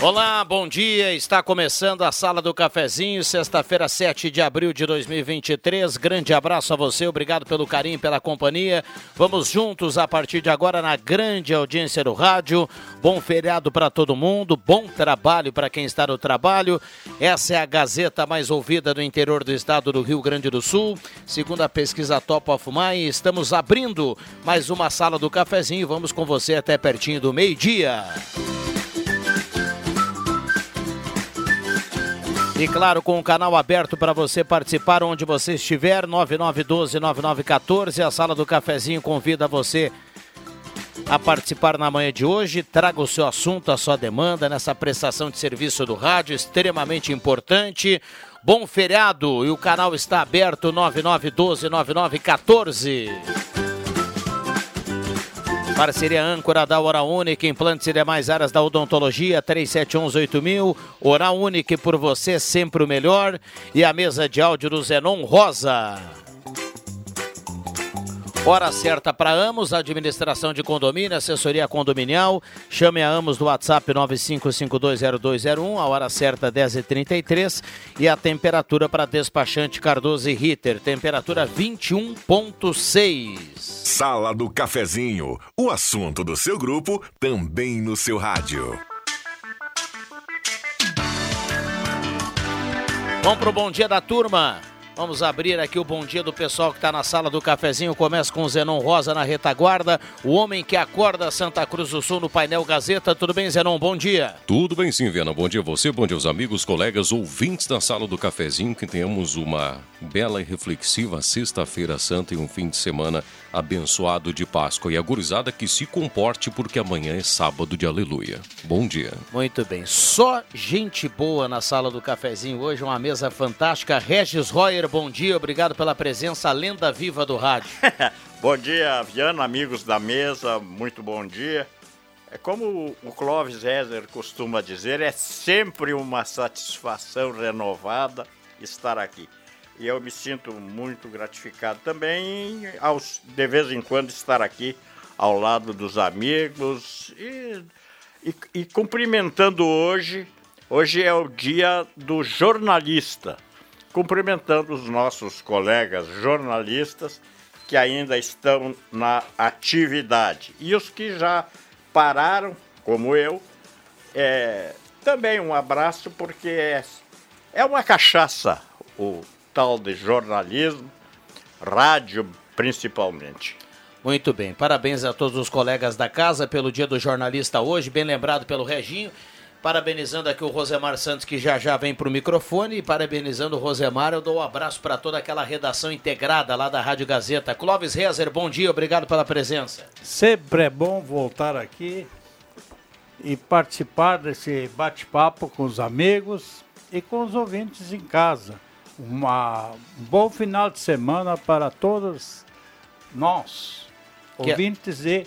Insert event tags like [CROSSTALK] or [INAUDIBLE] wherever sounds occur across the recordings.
Olá, bom dia. Está começando a Sala do Cafezinho, sexta-feira, 7 de abril de 2023. Grande abraço a você, obrigado pelo carinho, pela companhia. Vamos juntos a partir de agora na grande audiência do rádio. Bom feriado para todo mundo, bom trabalho para quem está no trabalho. Essa é a Gazeta mais ouvida do interior do estado do Rio Grande do Sul. Segundo a pesquisa Topo Afumai, estamos abrindo mais uma Sala do Cafezinho. Vamos com você até pertinho do meio-dia. E claro, com o canal aberto para você participar onde você estiver, 9912-9914. A Sala do Cafezinho convida você a participar na manhã de hoje. Traga o seu assunto, a sua demanda nessa prestação de serviço do rádio, extremamente importante. Bom feriado e o canal está aberto 9912-9914. Parceria âncora da Hora Única, implantes e demais áreas da odontologia, 37118000. Hora Única por você, sempre o melhor. E a mesa de áudio do Zenon Rosa. Hora certa para Amos, administração de condomínio, assessoria condominial. Chame a Amos do WhatsApp 95520201, a hora certa 10h33. E a temperatura para despachante Cardoso e Ritter, temperatura 21,6. Sala do Cafezinho, o assunto do seu grupo também no seu rádio. Vamos pro bom dia da turma. Vamos abrir aqui o bom dia do pessoal que está na sala do cafezinho. Começa com o Zenon Rosa na retaguarda, o homem que acorda Santa Cruz do Sul no painel Gazeta. Tudo bem, Zenon? Bom dia. Tudo bem sim, Viana. Bom dia a você, bom dia aos amigos, colegas, ouvintes da sala do cafezinho. Que tenhamos uma bela e reflexiva sexta-feira santa e um fim de semana abençoado de Páscoa. E a gurizada que se comporte porque amanhã é sábado de aleluia. Bom dia. Muito bem. Só gente boa na sala do cafezinho hoje, uma mesa fantástica. Regis Royer, bom dia, obrigado pela presença, lenda viva do rádio. [LAUGHS] bom dia, Viana, amigos da mesa, muito bom dia. É como o Clóvis Rezer costuma dizer, é sempre uma satisfação renovada estar aqui. E eu me sinto muito gratificado também aos, de vez em quando estar aqui ao lado dos amigos e, e, e cumprimentando hoje. Hoje é o dia do jornalista. Cumprimentando os nossos colegas jornalistas que ainda estão na atividade. E os que já pararam, como eu, é, também um abraço, porque é, é uma cachaça o tal de jornalismo, rádio principalmente. Muito bem, parabéns a todos os colegas da casa pelo dia do jornalista hoje, bem lembrado pelo Reginho. Parabenizando aqui o Rosemar Santos, que já já vem para o microfone. E parabenizando o Rosemar, eu dou um abraço para toda aquela redação integrada lá da Rádio Gazeta. Clóvis Rezer, bom dia, obrigado pela presença. Sempre é bom voltar aqui e participar desse bate-papo com os amigos e com os ouvintes em casa uma, um bom final de semana para todos nós, que é- ouvintes é... e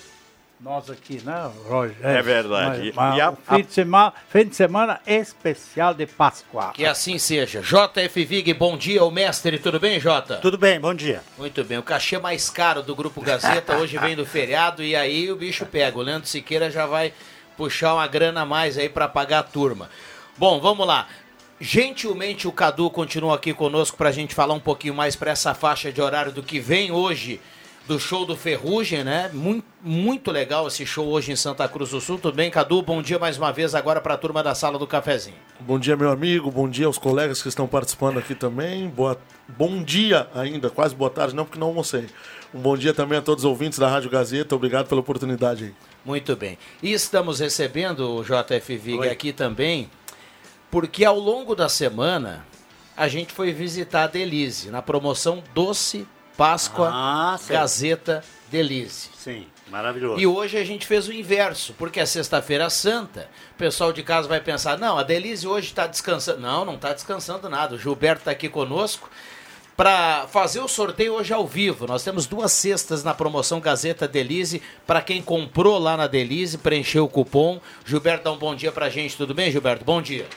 nós aqui, né, Roger? É, é verdade. Mas, mas a, fim, de semana, fim de semana especial de Páscoa. Que assim seja. JF Vig, bom dia, o mestre, tudo bem, Jota? Tudo bem, bom dia. Muito bem. O cachê mais caro do Grupo Gazeta hoje vem do feriado e aí o bicho pega. O Leandro Siqueira já vai puxar uma grana a mais aí para pagar a turma. Bom, vamos lá. Gentilmente o Cadu continua aqui conosco para a gente falar um pouquinho mais para essa faixa de horário do que vem hoje do show do Ferrugem, né? Muito, muito legal esse show hoje em Santa Cruz do Sul. Tudo bem, Cadu? Bom dia mais uma vez agora para a turma da sala do cafezinho. Bom dia, meu amigo. Bom dia aos colegas que estão participando aqui também. Boa... Bom dia ainda, quase boa tarde, não porque não almocei. Um bom dia também a todos os ouvintes da Rádio Gazeta. Obrigado pela oportunidade aí. Muito bem. E estamos recebendo o JF Vig aqui também, porque ao longo da semana a gente foi visitar a Delise na promoção Doce Páscoa Ah. Gazeta Delise. Sim, maravilhoso. E hoje a gente fez o inverso, porque é sexta-feira santa. O pessoal de casa vai pensar: não, a Delise hoje está descansando. Não, não está descansando nada. O Gilberto está aqui conosco para fazer o sorteio hoje ao vivo. Nós temos duas cestas na promoção Gazeta Delise para quem comprou lá na Delise, preencheu o cupom. Gilberto, dá um bom dia para a gente. Tudo bem, Gilberto? Bom dia.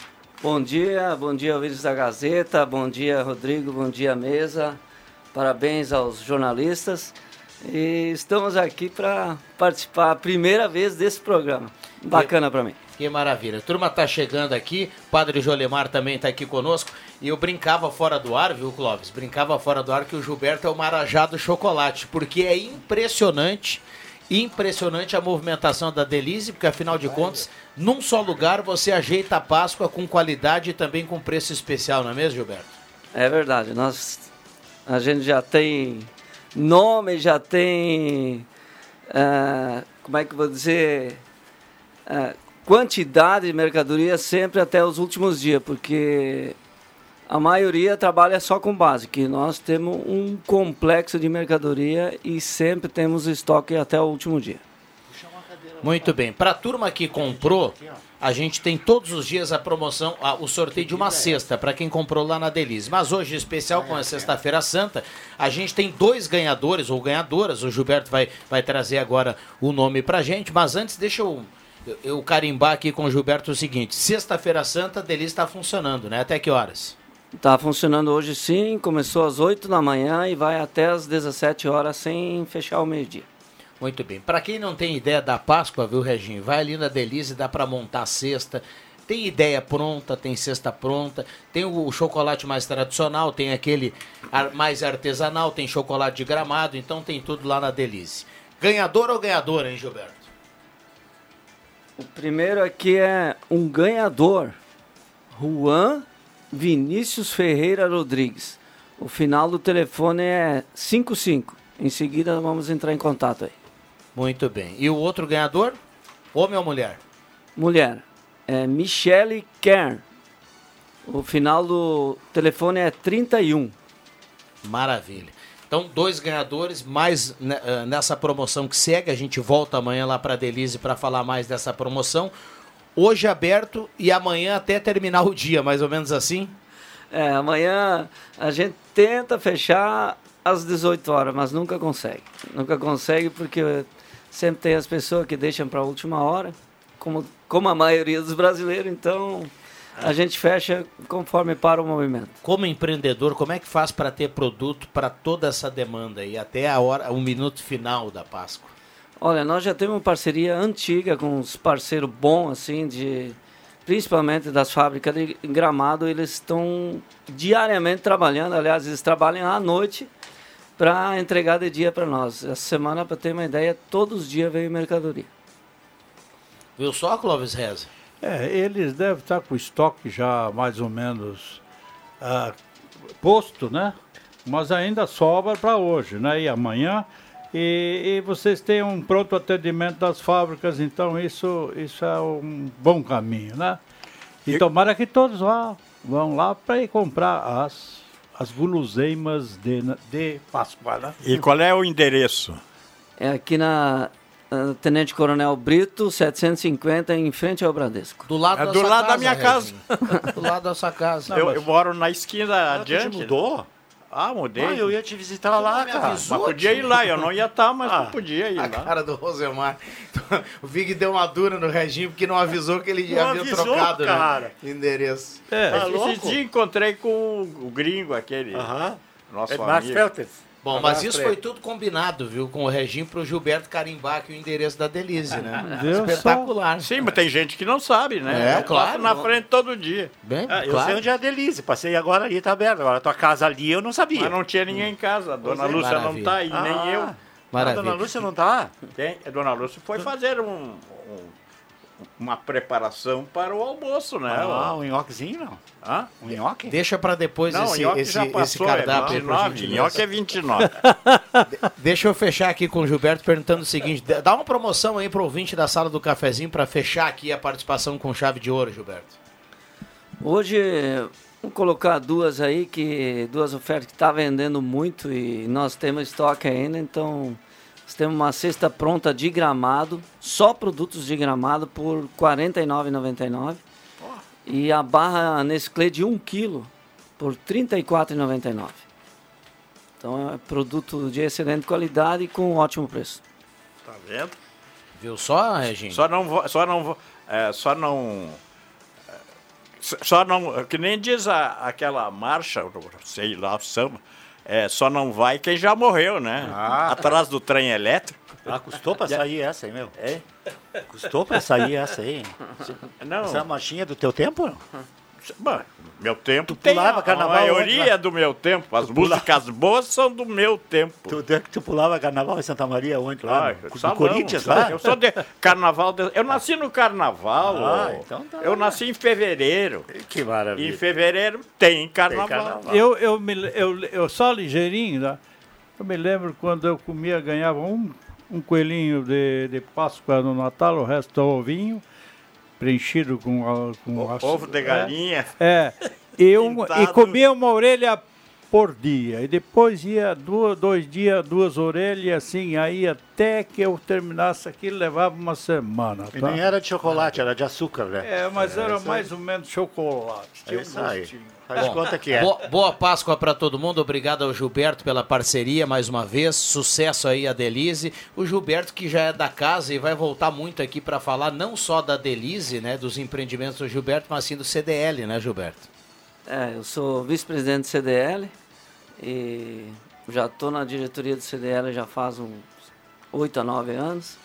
Bom dia, bom dia ouvintes da Gazeta, bom dia Rodrigo, bom dia mesa, parabéns aos jornalistas e estamos aqui para participar a primeira vez desse programa, bacana para mim. Que maravilha. A turma tá chegando aqui, Padre Jolemar também tá aqui conosco. E eu brincava fora do ar, viu, Clóvis? Brincava fora do ar que o Gilberto é o Marajá do chocolate, porque é impressionante, impressionante a movimentação da Delize, porque afinal de contas, num só lugar você ajeita a Páscoa com qualidade e também com preço especial, não é mesmo, Gilberto? É verdade, nós a gente já tem nome, já tem ah, como é que eu vou dizer ah, quantidade de mercadoria sempre até os últimos dias, porque a maioria trabalha só com base, que nós temos um complexo de mercadoria e sempre temos estoque até o último dia. Muito bem. Para a turma que comprou, a gente tem todos os dias a promoção, a- o sorteio de uma cesta para quem comprou lá na Delize. Mas hoje, especial com a Sexta-feira Santa, a gente tem dois ganhadores ou ganhadoras. O Gilberto vai, vai trazer agora o nome para gente. Mas antes, deixa eu, eu, carimbar aqui com o Gilberto o seguinte: Sexta-feira Santa, a Delize está funcionando, né? Até que horas? Está funcionando hoje sim, começou às 8 da manhã e vai até às 17 horas sem fechar o meio-dia. Muito bem. Para quem não tem ideia da Páscoa, viu, Reginho? Vai ali na Delize, dá para montar a cesta. Tem ideia pronta, tem cesta pronta, tem o chocolate mais tradicional, tem aquele mais artesanal, tem chocolate de gramado, então tem tudo lá na Delize. Ganhador ou ganhadora, hein, Gilberto? O primeiro aqui é um ganhador, Juan Vinícius Ferreira Rodrigues. O final do telefone é 55. Em seguida vamos entrar em contato aí. Muito bem. E o outro ganhador? Homem ou mulher? Mulher, é Michele Kern. O final do telefone é 31. Maravilha. Então, dois ganhadores, mais né, ah, nessa promoção que segue. A gente volta amanhã lá para Delize para falar mais dessa promoção. Hoje aberto e amanhã até terminar o dia, mais ou menos assim. É, amanhã a gente tenta fechar às 18 horas, mas nunca consegue. Nunca consegue porque sempre tem as pessoas que deixam para a última hora, como, como a maioria dos brasileiros, então a gente fecha conforme para o movimento. Como empreendedor, como é que faz para ter produto para toda essa demanda e até a hora, o minuto final da Páscoa? Olha, nós já temos uma parceria antiga com uns parceiros bons, assim, de principalmente das fábricas de gramado, eles estão diariamente trabalhando, aliás, eles trabalham à noite para entregar de dia para nós. Essa semana, para ter uma ideia, todos os dias veio mercadoria. Viu só, Clóvis Reza? É, eles devem estar com o estoque já mais ou menos ah, posto, né? Mas ainda sobra para hoje, né? E amanhã. E, e vocês têm um pronto atendimento das fábricas, então isso, isso é um bom caminho, né? E tomara que todos vá, vão lá para ir comprar as, as guloseimas de, de Páscoa, né? E qual é o endereço? É aqui na ah, Tenente Coronel Brito, 750, em frente ao Bradesco. Do lado É da do lado da casa, minha Reginho. [LAUGHS] do lado da sua casa. eu, eu moro na esquina adiante. Tu te mudou? Ah, mudei. Ah, eu ia te visitar lá, cara. avisou? Mas podia ir lá, eu não ia estar, mas Ah. não podia ir A lá. cara do Rosemar. O Vig deu uma dura no Reginho porque não avisou que ele Não havia avisou, trocado cara. né? endereço. É, Tá Esse louco? dia encontrei com o, gringo aquele, Aham. nosso É Marcos amigo. Feltes. Bom, mas isso foi tudo combinado, viu, com o Reginho pro Gilberto carimbar aqui o endereço da Delize, né? [LAUGHS] Só? Espetacular. Sim, mas tem gente que não sabe, né? É, Eu claro. na frente todo dia. Bem, Ah, eu claro. sei onde é a Delize. Passei agora ali, tá aberto. Agora, tua casa ali eu não sabia. Mas não tinha ninguém em casa. A dona é. Lúcia não Maravilha. tá aí, Ah. nem eu. A dona Maravilha. Lúcia não tá? Tem, a dona Lúcia foi fazer um, um- uma preparação para o almoço, né? Ah, um nhoquezinho não. Hã? Um nhoque? Deixa para depois Não, o esse, esse, já esse cardápio é aí, por 29, gentileza. nhoque é 29. Deixa eu fechar aqui com o Gilberto perguntando o seguinte: dá uma promoção aí pro ouvinte da sala do cafezinho para fechar aqui a participação com chave de ouro, Gilberto. Hoje, vamos colocar duas aí, que duas ofertas que está vendendo muito e nós temos estoque ainda, então temos uma cesta pronta de gramado, só produtos de gramado por R$ 49,99 e a barra Nestlé de 1 kg por R$ 34,99. Então é produto de excelente qualidade e com ótimo preço. Tá vendo? Viu só, Reginho? Só não vou, só não vou, é, só não é, só não, que nem diz a, aquela marcha, sei lá, o samba, é, só não vai quem já morreu, né? Ah. Atrás do trem elétrico. Ah, custou pra sair essa aí, meu? É? Custou pra sair essa aí? Não, Essa é a marchinha do teu tempo? Meu tempo Tu tem pulava carnaval a maioria onde lá? é do meu tempo. As músicas boas são do meu tempo. Tu, tu, tu pulava carnaval em Santa Maria onde lá? Ah, no, no salão, Corinthians lá? Eu sou de carnaval. de- eu nasci no carnaval. Ah, então tá. Eu nasci em fevereiro. Que Em maravilha. fevereiro tem carnaval. carnaval. Eu, eu, me, eu, eu só ligeirinho, né? eu me lembro quando eu comia, ganhava um, um coelhinho de, de Páscoa no Natal, o resto do ovinho, preenchido com, a- com O- aço- Ovo de galinha. É, é eu, [LAUGHS] e comia uma orelha por dia. E depois ia duas, dois dias, duas orelhas, assim, aí até que eu terminasse aquilo levava uma semana. E Tá? nem era de chocolate, era de açúcar, né? É, mas era isso mais ou menos chocolate. É Tinha um isso aí. Faz conta que é. Boa, boa Páscoa para todo mundo. Obrigado ao Gilberto pela parceria mais uma vez. Sucesso aí a Delize. O Gilberto que já é da casa e vai voltar muito aqui para falar não só da Delize, né, dos empreendimentos do Gilberto, mas sim do CDL, né, Gilberto? É, eu sou vice-presidente do CDL e já estou na diretoria do CDL já faz uns 8 a 9 anos.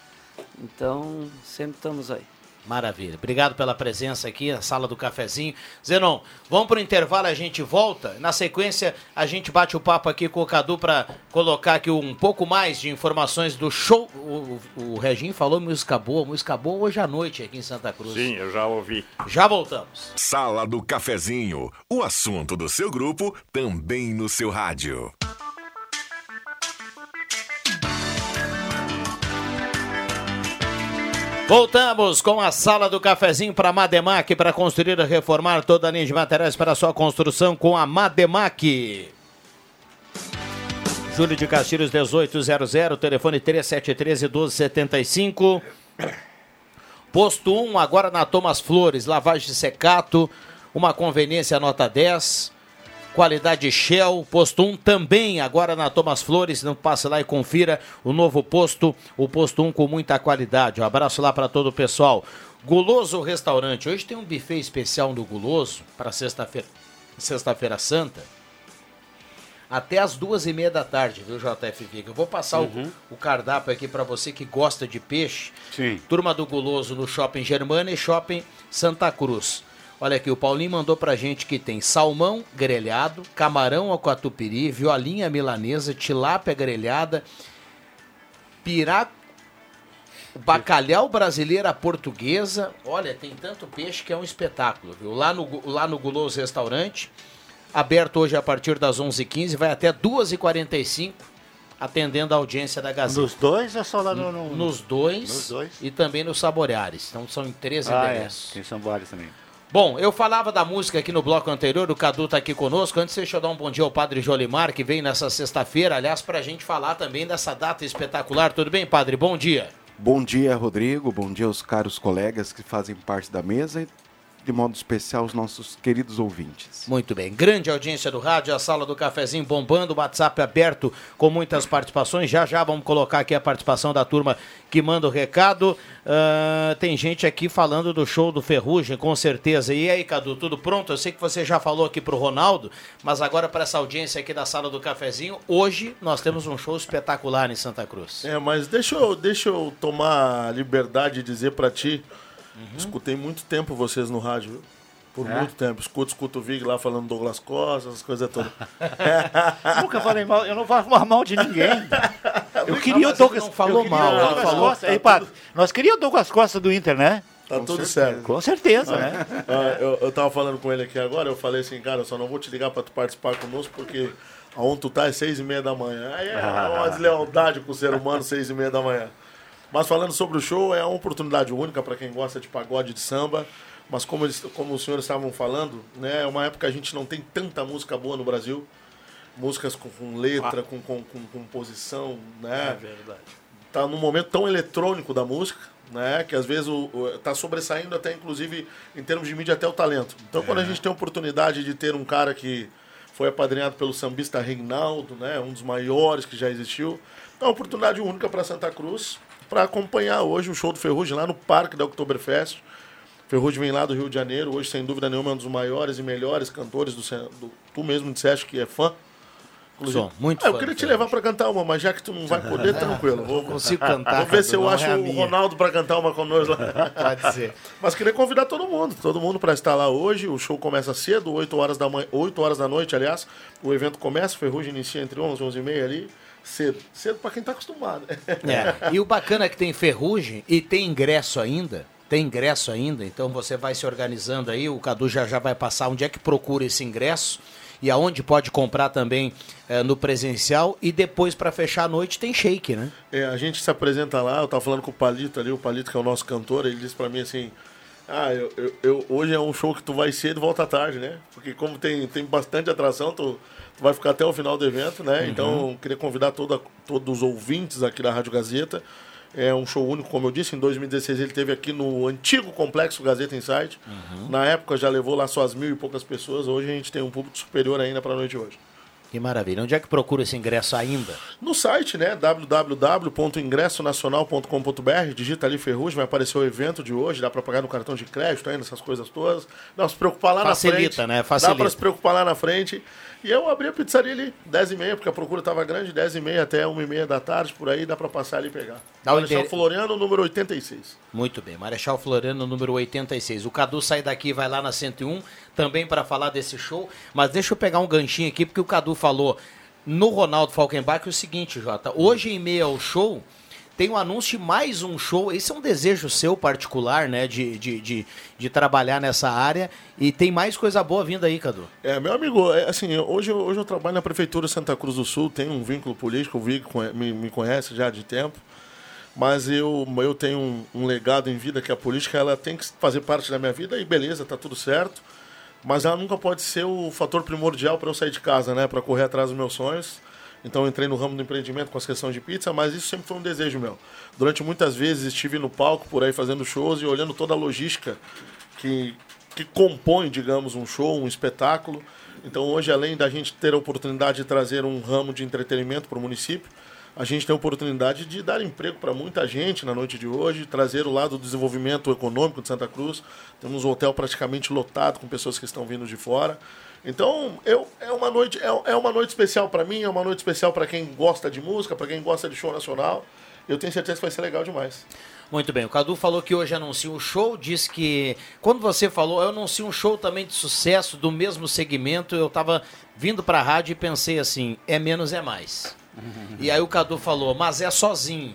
Então, sempre estamos aí. Maravilha. Obrigado pela presença aqui na sala do cafezinho. Zenon, vamos para o intervalo, a gente volta. Na sequência, a gente bate o papo aqui com o Cadu para colocar aqui um pouco mais de informações do show. O, o, o Reginho falou música boa, música boa hoje à noite aqui em Santa Cruz. Sim, eu já ouvi. Já voltamos. Sala do Cafezinho, o assunto do seu grupo também no seu rádio. Voltamos com a sala do cafezinho para Mademac para construir e reformar toda a linha de materiais para sua construção com a Mademac. Júlio de Castilhos 1800, telefone 3713 1275. Posto 1, agora na Thomas Flores, lavagem secato, uma conveniência nota 10. Qualidade Shell, posto 1 também, agora na Thomas Flores. Não passe lá e confira o novo posto, o posto 1 com muita qualidade. Um abraço lá para todo o pessoal. Guloso Restaurante, hoje tem um buffet especial no Guloso para sexta-feira, sexta-feira santa. Até as duas e meia da tarde, viu, JF Viga? Eu vou passar o, o cardápio aqui para você que gosta de peixe. Sim. Turma do Guloso no Shopping Germana e Shopping Santa Cruz. Olha aqui, o Paulinho mandou pra gente que tem salmão grelhado, camarão ao catupiry, violinha milanesa, tilápia grelhada, pirá, bacalhau brasileira portuguesa. Olha, tem tanto peixe que é um espetáculo, viu? Lá no, lá no Guloso Restaurante, aberto hoje a partir das 11h15, vai até 2h45, atendendo a audiência da Gazeta. Nos dois ou só lá no... no... Nos dois, Nos dois. e também nos Saboreares. Então são em três Ah, é. endereços. Tem São Vários também. Bom, eu falava da música aqui no bloco anterior, o Cadu tá aqui conosco. Antes, deixa eu dar um bom dia ao Padre Jolimar, que vem nessa sexta-feira, aliás, pra gente falar também dessa data espetacular. Tudo bem, Padre? Bom dia. Bom dia, Rodrigo. Bom dia aos caros colegas que fazem parte da mesa de modo especial, os nossos queridos ouvintes. Muito bem. Grande audiência do rádio, a sala do cafezinho bombando, o WhatsApp aberto com muitas participações. Já já vamos colocar aqui a participação da turma que manda o recado. Ah, tem gente aqui falando do show do Ferrugem, com certeza. E aí, Cadu, tudo pronto? Eu sei que você já falou aqui pro Ronaldo, mas agora para essa audiência aqui da sala do cafezinho, hoje nós temos um show espetacular em Santa Cruz. É, mas deixa eu, deixa eu tomar a liberdade de dizer pra ti. Escutei muito tempo vocês no rádio, viu? Por É? muito tempo. Escuto, escuto o Vig lá falando Douglas Costa, essas coisas todas. [LAUGHS] Nunca falei mal, eu não falo mal de ninguém. Eu queria o Douglas. não falou queria mal, Douglas falou- Costa. Ei, Pato, nós queríamos o Douglas Costa do Inter, né? Tá tudo certo. Com certeza, né? [LAUGHS] Ah, eu, eu tava falando com ele aqui agora, eu falei assim, cara, eu só não vou te ligar pra tu participar conosco, porque aonde tu tá é seis e meia da manhã. Aí é uma deslealdade com o ser humano, seis e meia da manhã. Mas falando sobre o show, é uma oportunidade única para quem gosta de pagode de samba. Mas como, eles, como os senhores estavam falando, né, é uma época que a gente não tem tanta música boa no Brasil. Músicas com, com letra, com, com, com composição, né? É verdade. tá num momento tão eletrônico da música, né? Que às vezes o, o- tá sobressaindo até, inclusive, em termos de mídia, até o talento. Então, quando a gente tem a oportunidade de ter um cara que foi apadrinhado pelo sambista Reinaldo, né? Um dos maiores que já existiu, é uma oportunidade única para Santa Cruz, para acompanhar hoje o show do Ferrugem lá no Parque da Oktoberfest. Ferrugem vem lá do Rio de Janeiro, hoje, sem dúvida nenhuma, é um dos maiores e melhores cantores do, do tu mesmo disseste que é fã. Sou muito Ah, eu queria te levar para cantar uma, mas já que tu não vai poder, [LAUGHS] tranquilo. Vou, consigo cantar, Vou ver se eu não acho é o. Ronaldo para cantar uma conosco lá. [LAUGHS] Pode ser. Mas queria convidar todo mundo, todo mundo para estar lá hoje. O show começa cedo, 8 horas da manhã, 8 horas da noite, aliás. O evento começa, o Ferrugem inicia entre 11 e 11 e meia ali. Cedo. Cedo para quem tá acostumado. É. E o bacana é que tem ferrugem e tem ingresso ainda. Tem ingresso ainda, então você vai se organizando aí. O Cadu já já vai passar onde é que procura esse ingresso e aonde pode comprar também eh, no presencial. E depois, para fechar a noite, tem shake, né? É, a gente se apresenta lá, eu tava falando com o Palito ali, o Palito que é o nosso cantor, ele disse para mim assim, ah, eu, eu- eu- hoje é um show que tu vai cedo e volta à tarde, né? Porque como tem, tem bastante atração, tu, tu vai ficar até o final do evento, né? Então, queria convidar toda, todos os ouvintes aqui da Rádio Gazeta. É um show único, como eu disse, em 2016 ele teve aqui no antigo complexo Gazeta Insight. Na época já levou lá suas mil e poucas pessoas, hoje a gente tem um público superior ainda para a noite de hoje. Que maravilha. Onde é que procura esse ingresso ainda? No site, né? www.ingressonacional.com.br, digita ali Ferrugem, vai aparecer o evento de hoje, dá para pagar no cartão de crédito ainda, essas coisas todas. Dá pra se preocupar lá Facilita, na frente. né? Dá Facilita. para se preocupar lá na frente. E eu abri a pizzaria ali, 10h30, porque a procura tava grande, 10h30 até 1h30 da tarde, por aí dá para passar ali e pegar. Dá Marechal endere- Floriano, número 86. Muito bem, Marechal Floriano, número 86. O Cadu sai daqui e vai lá na 101, também para falar desse show. Mas deixa eu pegar um ganchinho aqui, porque o Cadu falou no Ronaldo Falkenbach o seguinte, Jota. Hoje, em meio ao show, tem um anúncio de mais um show. Esse é um desejo seu particular, né? De, de, de, de trabalhar nessa área. E tem mais coisa boa vindo aí, Cadu. É, meu amigo, é, assim, hoje, hoje eu trabalho na Prefeitura de Santa Cruz do Sul, tenho um vínculo político, o Vig me, me conhece já de tempo, mas eu, eu tenho um, um legado em vida que a política ela tem que fazer parte da minha vida e beleza, tá tudo certo, mas ela nunca pode ser o fator primordial para eu sair de casa, né, para correr atrás dos meus sonhos. Então entrei no ramo do empreendimento com as questões de pizza, mas isso sempre foi um desejo meu. Durante muitas vezes estive no palco por aí fazendo shows e olhando toda a logística que, que compõe, digamos, um show, um espetáculo. Então hoje, além da gente ter a oportunidade de trazer um ramo de entretenimento para o município, a gente tem a oportunidade de dar emprego para muita gente na noite de hoje, trazer o lado do desenvolvimento econômico de Santa Cruz. Temos um hotel praticamente lotado com pessoas que estão vindo de fora. Então, eu, é, uma noite, é, é uma noite especial para mim, é uma noite especial para quem gosta de música, para quem gosta de show nacional. Eu tenho certeza que vai ser legal demais. Muito bem, o Cadu falou que hoje anuncia um show, disse que quando você falou, eu anuncio um show também de sucesso do mesmo segmento, eu estava vindo para a rádio e pensei assim, é menos é mais. [LAUGHS] E aí o Cadu falou, mas é sozinho.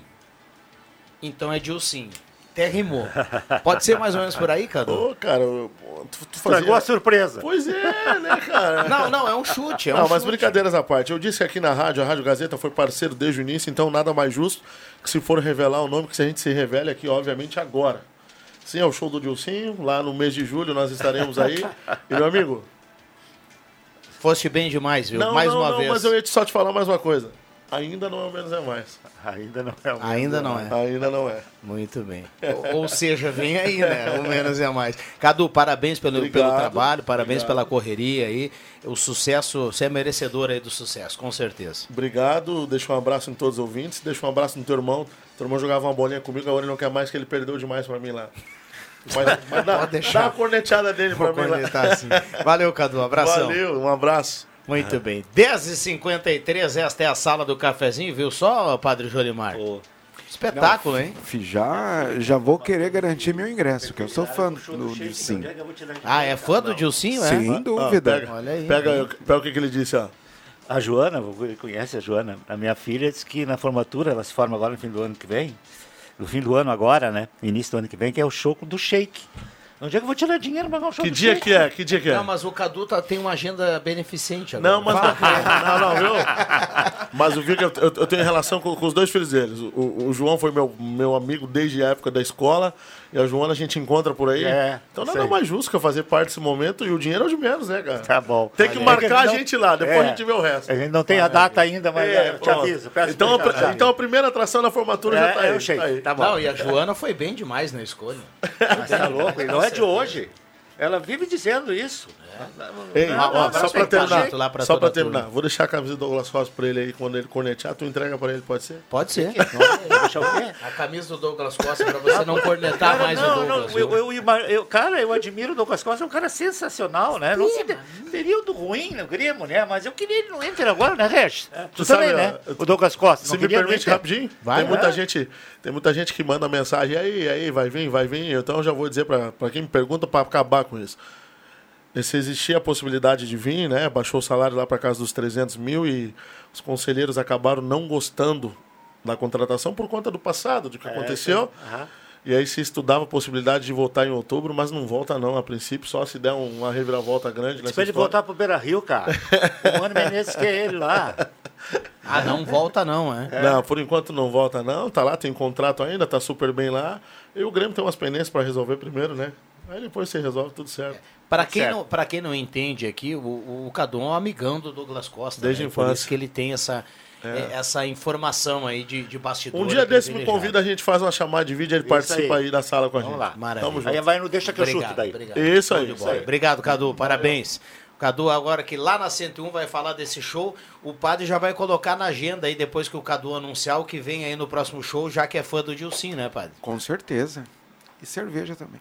Então é Dilcinho. Até rimou. Pode ser mais ou menos por aí, Cadu? Ô, cara, eu- tu, tu Estragou a surpresa. Pois é, né, cara? Não, não, é um chute. É um não, mas chute. brincadeiras à parte. Eu disse que aqui na rádio, a Rádio Gazeta foi parceiro desde o início, então nada mais justo que se for revelar o nome, que se a gente se revele aqui, obviamente, agora. Sim, é o show do Dilcinho, lá no mês de julho nós estaremos aí. E, meu amigo... Foste bem demais, viu? Não, mais não, uma não, vez. mas eu ia te- só te falar mais uma coisa. Ainda não é o menos é mais. Ainda não é. Ainda não é. Ainda não é. Muito bem. Ou, ou seja, vem aí, né? O menos é mais. Cadu, parabéns pelo, pelo Obrigado, trabalho, parabéns obrigado. pela correria aí. O sucesso, você é merecedor aí do sucesso, com certeza. Obrigado, deixa um abraço em todos os ouvintes, deixa um abraço no teu irmão. Teu irmão jogava uma bolinha comigo, agora ele não quer mais, que ele perdeu demais pra mim lá. Mas, mas [LAUGHS] dá, dá uma corneteada dele pra Vou mim lá. assim. Valeu, Cadu. Abração. Valeu, um abraço. Muito bem. 10h53, esta é a sala do cafezinho, viu só, Padre Jolimar? Espetáculo, hein? Fi, Já, já vou querer garantir meu ingresso, que eu sou fã do Dilcinho. Ah, é fã do Dilcinho, é? Sem Ah, dúvida. pega, Olha aí. Pega, pega o que, que ele disse, ó. A Joana, você conhece a Joana? A minha filha disse que na formatura, ela se forma agora no fim do ano que vem, no fim do ano agora, né? Início do ano que vem, que é o show do Shake. Onde é que eu vou tirar dinheiro pra pagar um show Que do dia que é? Que dia que é? Não, mas o Cadu tá- tem uma agenda beneficente agora. Não, mas não, não, não, viu? Mas o Vic, eu, eu- eu tenho relação com, com os dois filhos deles. O, o João foi meu, meu amigo desde a época da escola. E a Joana a gente encontra por aí. É, então sei. nada mais justo que eu fazer parte desse momento. E o dinheiro é o de menos, né, cara? Tá bom. Tem que Olha, marcar é que a não- gente lá, depois é. a gente vê o resto. A gente não tem a data ainda, mas É, eu te aviso. Peço Então, a, então a primeira atração da formatura já É, tá aí. é o Shake, tá aí. tá bom. Não, e a Joana foi bem demais na escolha. Mas [LAUGHS] tá louco, e não é de hoje. Ela vive dizendo isso. Ei, Não, ó, não, só pra não, terminar, lá pra só pra terminar, turma. vou deixar a camisa do Douglas Costa pra ele aí, quando ele cornetear, tu entrega pra ele, pode ser? Pode ser. Deixa o quê? A camisa do Douglas Costa pra você não cornetar Cara, mais não, o Douglas. não, eu, eu, eu- cara, eu admiro o Douglas Costa, é um cara sensacional, né? Não sei, período ruim no Grêmio, né? Mas eu queria ele no Inter agora, né, Regis? Tu, Tu também, sabe, né? O Douglas Costa. Se me permite rapidinho, Vai, tem, muita gente, tem muita gente que manda mensagem aí, aí, vai vir, vai vir. Então eu já vou dizer pra pra quem me pergunta pra acabar com isso. E Se existia a possibilidade de vir, né? Baixou o salário lá pra casa dos 300 mil e os conselheiros acabaram não gostando da contratação por conta do passado, do que aconteceu. Aham. E aí se estudava a possibilidade de voltar em outubro, mas não volta não, a princípio, só se der um- uma reviravolta grande ele história. voltar pro Beira Rio, cara. [LAUGHS] o Mano Menezes quer ele lá. Ah, não volta não, é? Não, por enquanto não volta não, tá lá, tem contrato ainda, tá super bem lá. E o Grêmio tem umas pendências para resolver primeiro, né? Aí depois você resolve tudo certo. Para quem, Certo. não, pra quem não entende aqui, o, o Cadu é um amigão do Douglas Costa. Desde né? a Por infância. isso que ele tem essa, eh, essa informação aí de, de bastidor. Um dia desse me convida, a gente faz uma chamada de vídeo, ele Isso participa aí. aí. da sala com a Vamos gente. lá. Maravilha. Tamo junto. Aí vai no Deixa que eu Obrigado, chuto daí. obrigado. Isso aí, isso aí. Obrigado, Cadu. Parabéns. Cadu, agora que lá na 101 vai falar desse show, o padre já vai colocar na agenda aí, depois que o Cadu anunciar o que vem aí no próximo show, já que é fã do Dilcim, né, padre? Com certeza. E cerveja também.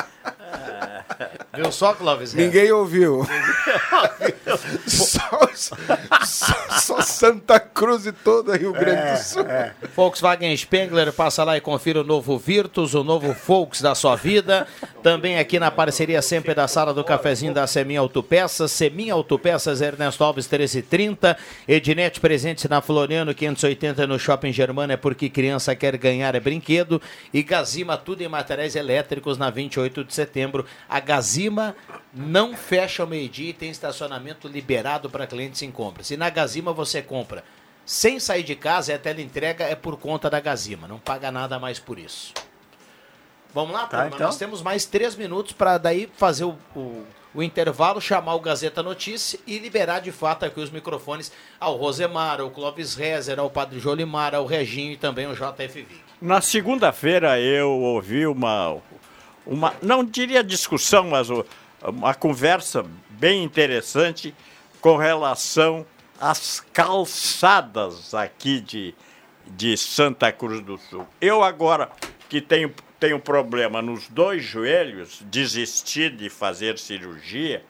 Viu só, Clóvis? Ninguém ouviu. [LAUGHS] só, só- só Santa Cruz e toda Rio Grande do Sul. Volkswagen Spengler, passa lá e confira o novo Virtus, o novo Volks da sua vida. Também aqui na parceria sempre da sala do cafezinho da Semin Autopeças, Semin Autopeças Ernesto Alves 1330, Ednet presente na Floriano 580 no Shopping Germana é porque criança quer ganhar é brinquedo e Gazima tudo em materiais elétricos na 28 de setembro. A Gazima não fecha ao meio-dia e tem estacionamento liberado para clientes em compras. E na Gazima você compra sem sair de casa e a tela entrega é por conta da Gazima. Não paga nada mais por isso. Vamos lá, turma? então. Nós temos mais três minutos para daí fazer o, o, o intervalo, chamar o Gazeta Notícia e liberar de fato aqui os microfones ao Rosemar, ao Clóvis Rezer, ao Padre Jolimar, ao Reginho e também ao JF Vig. Na segunda-feira eu ouvi uma, uma, não diria discussão, mas uma conversa bem interessante com relação às calçadas aqui de, de Santa Cruz do Sul. Eu agora que tenho, tenho problema nos dois joelhos, desisti de fazer cirurgia,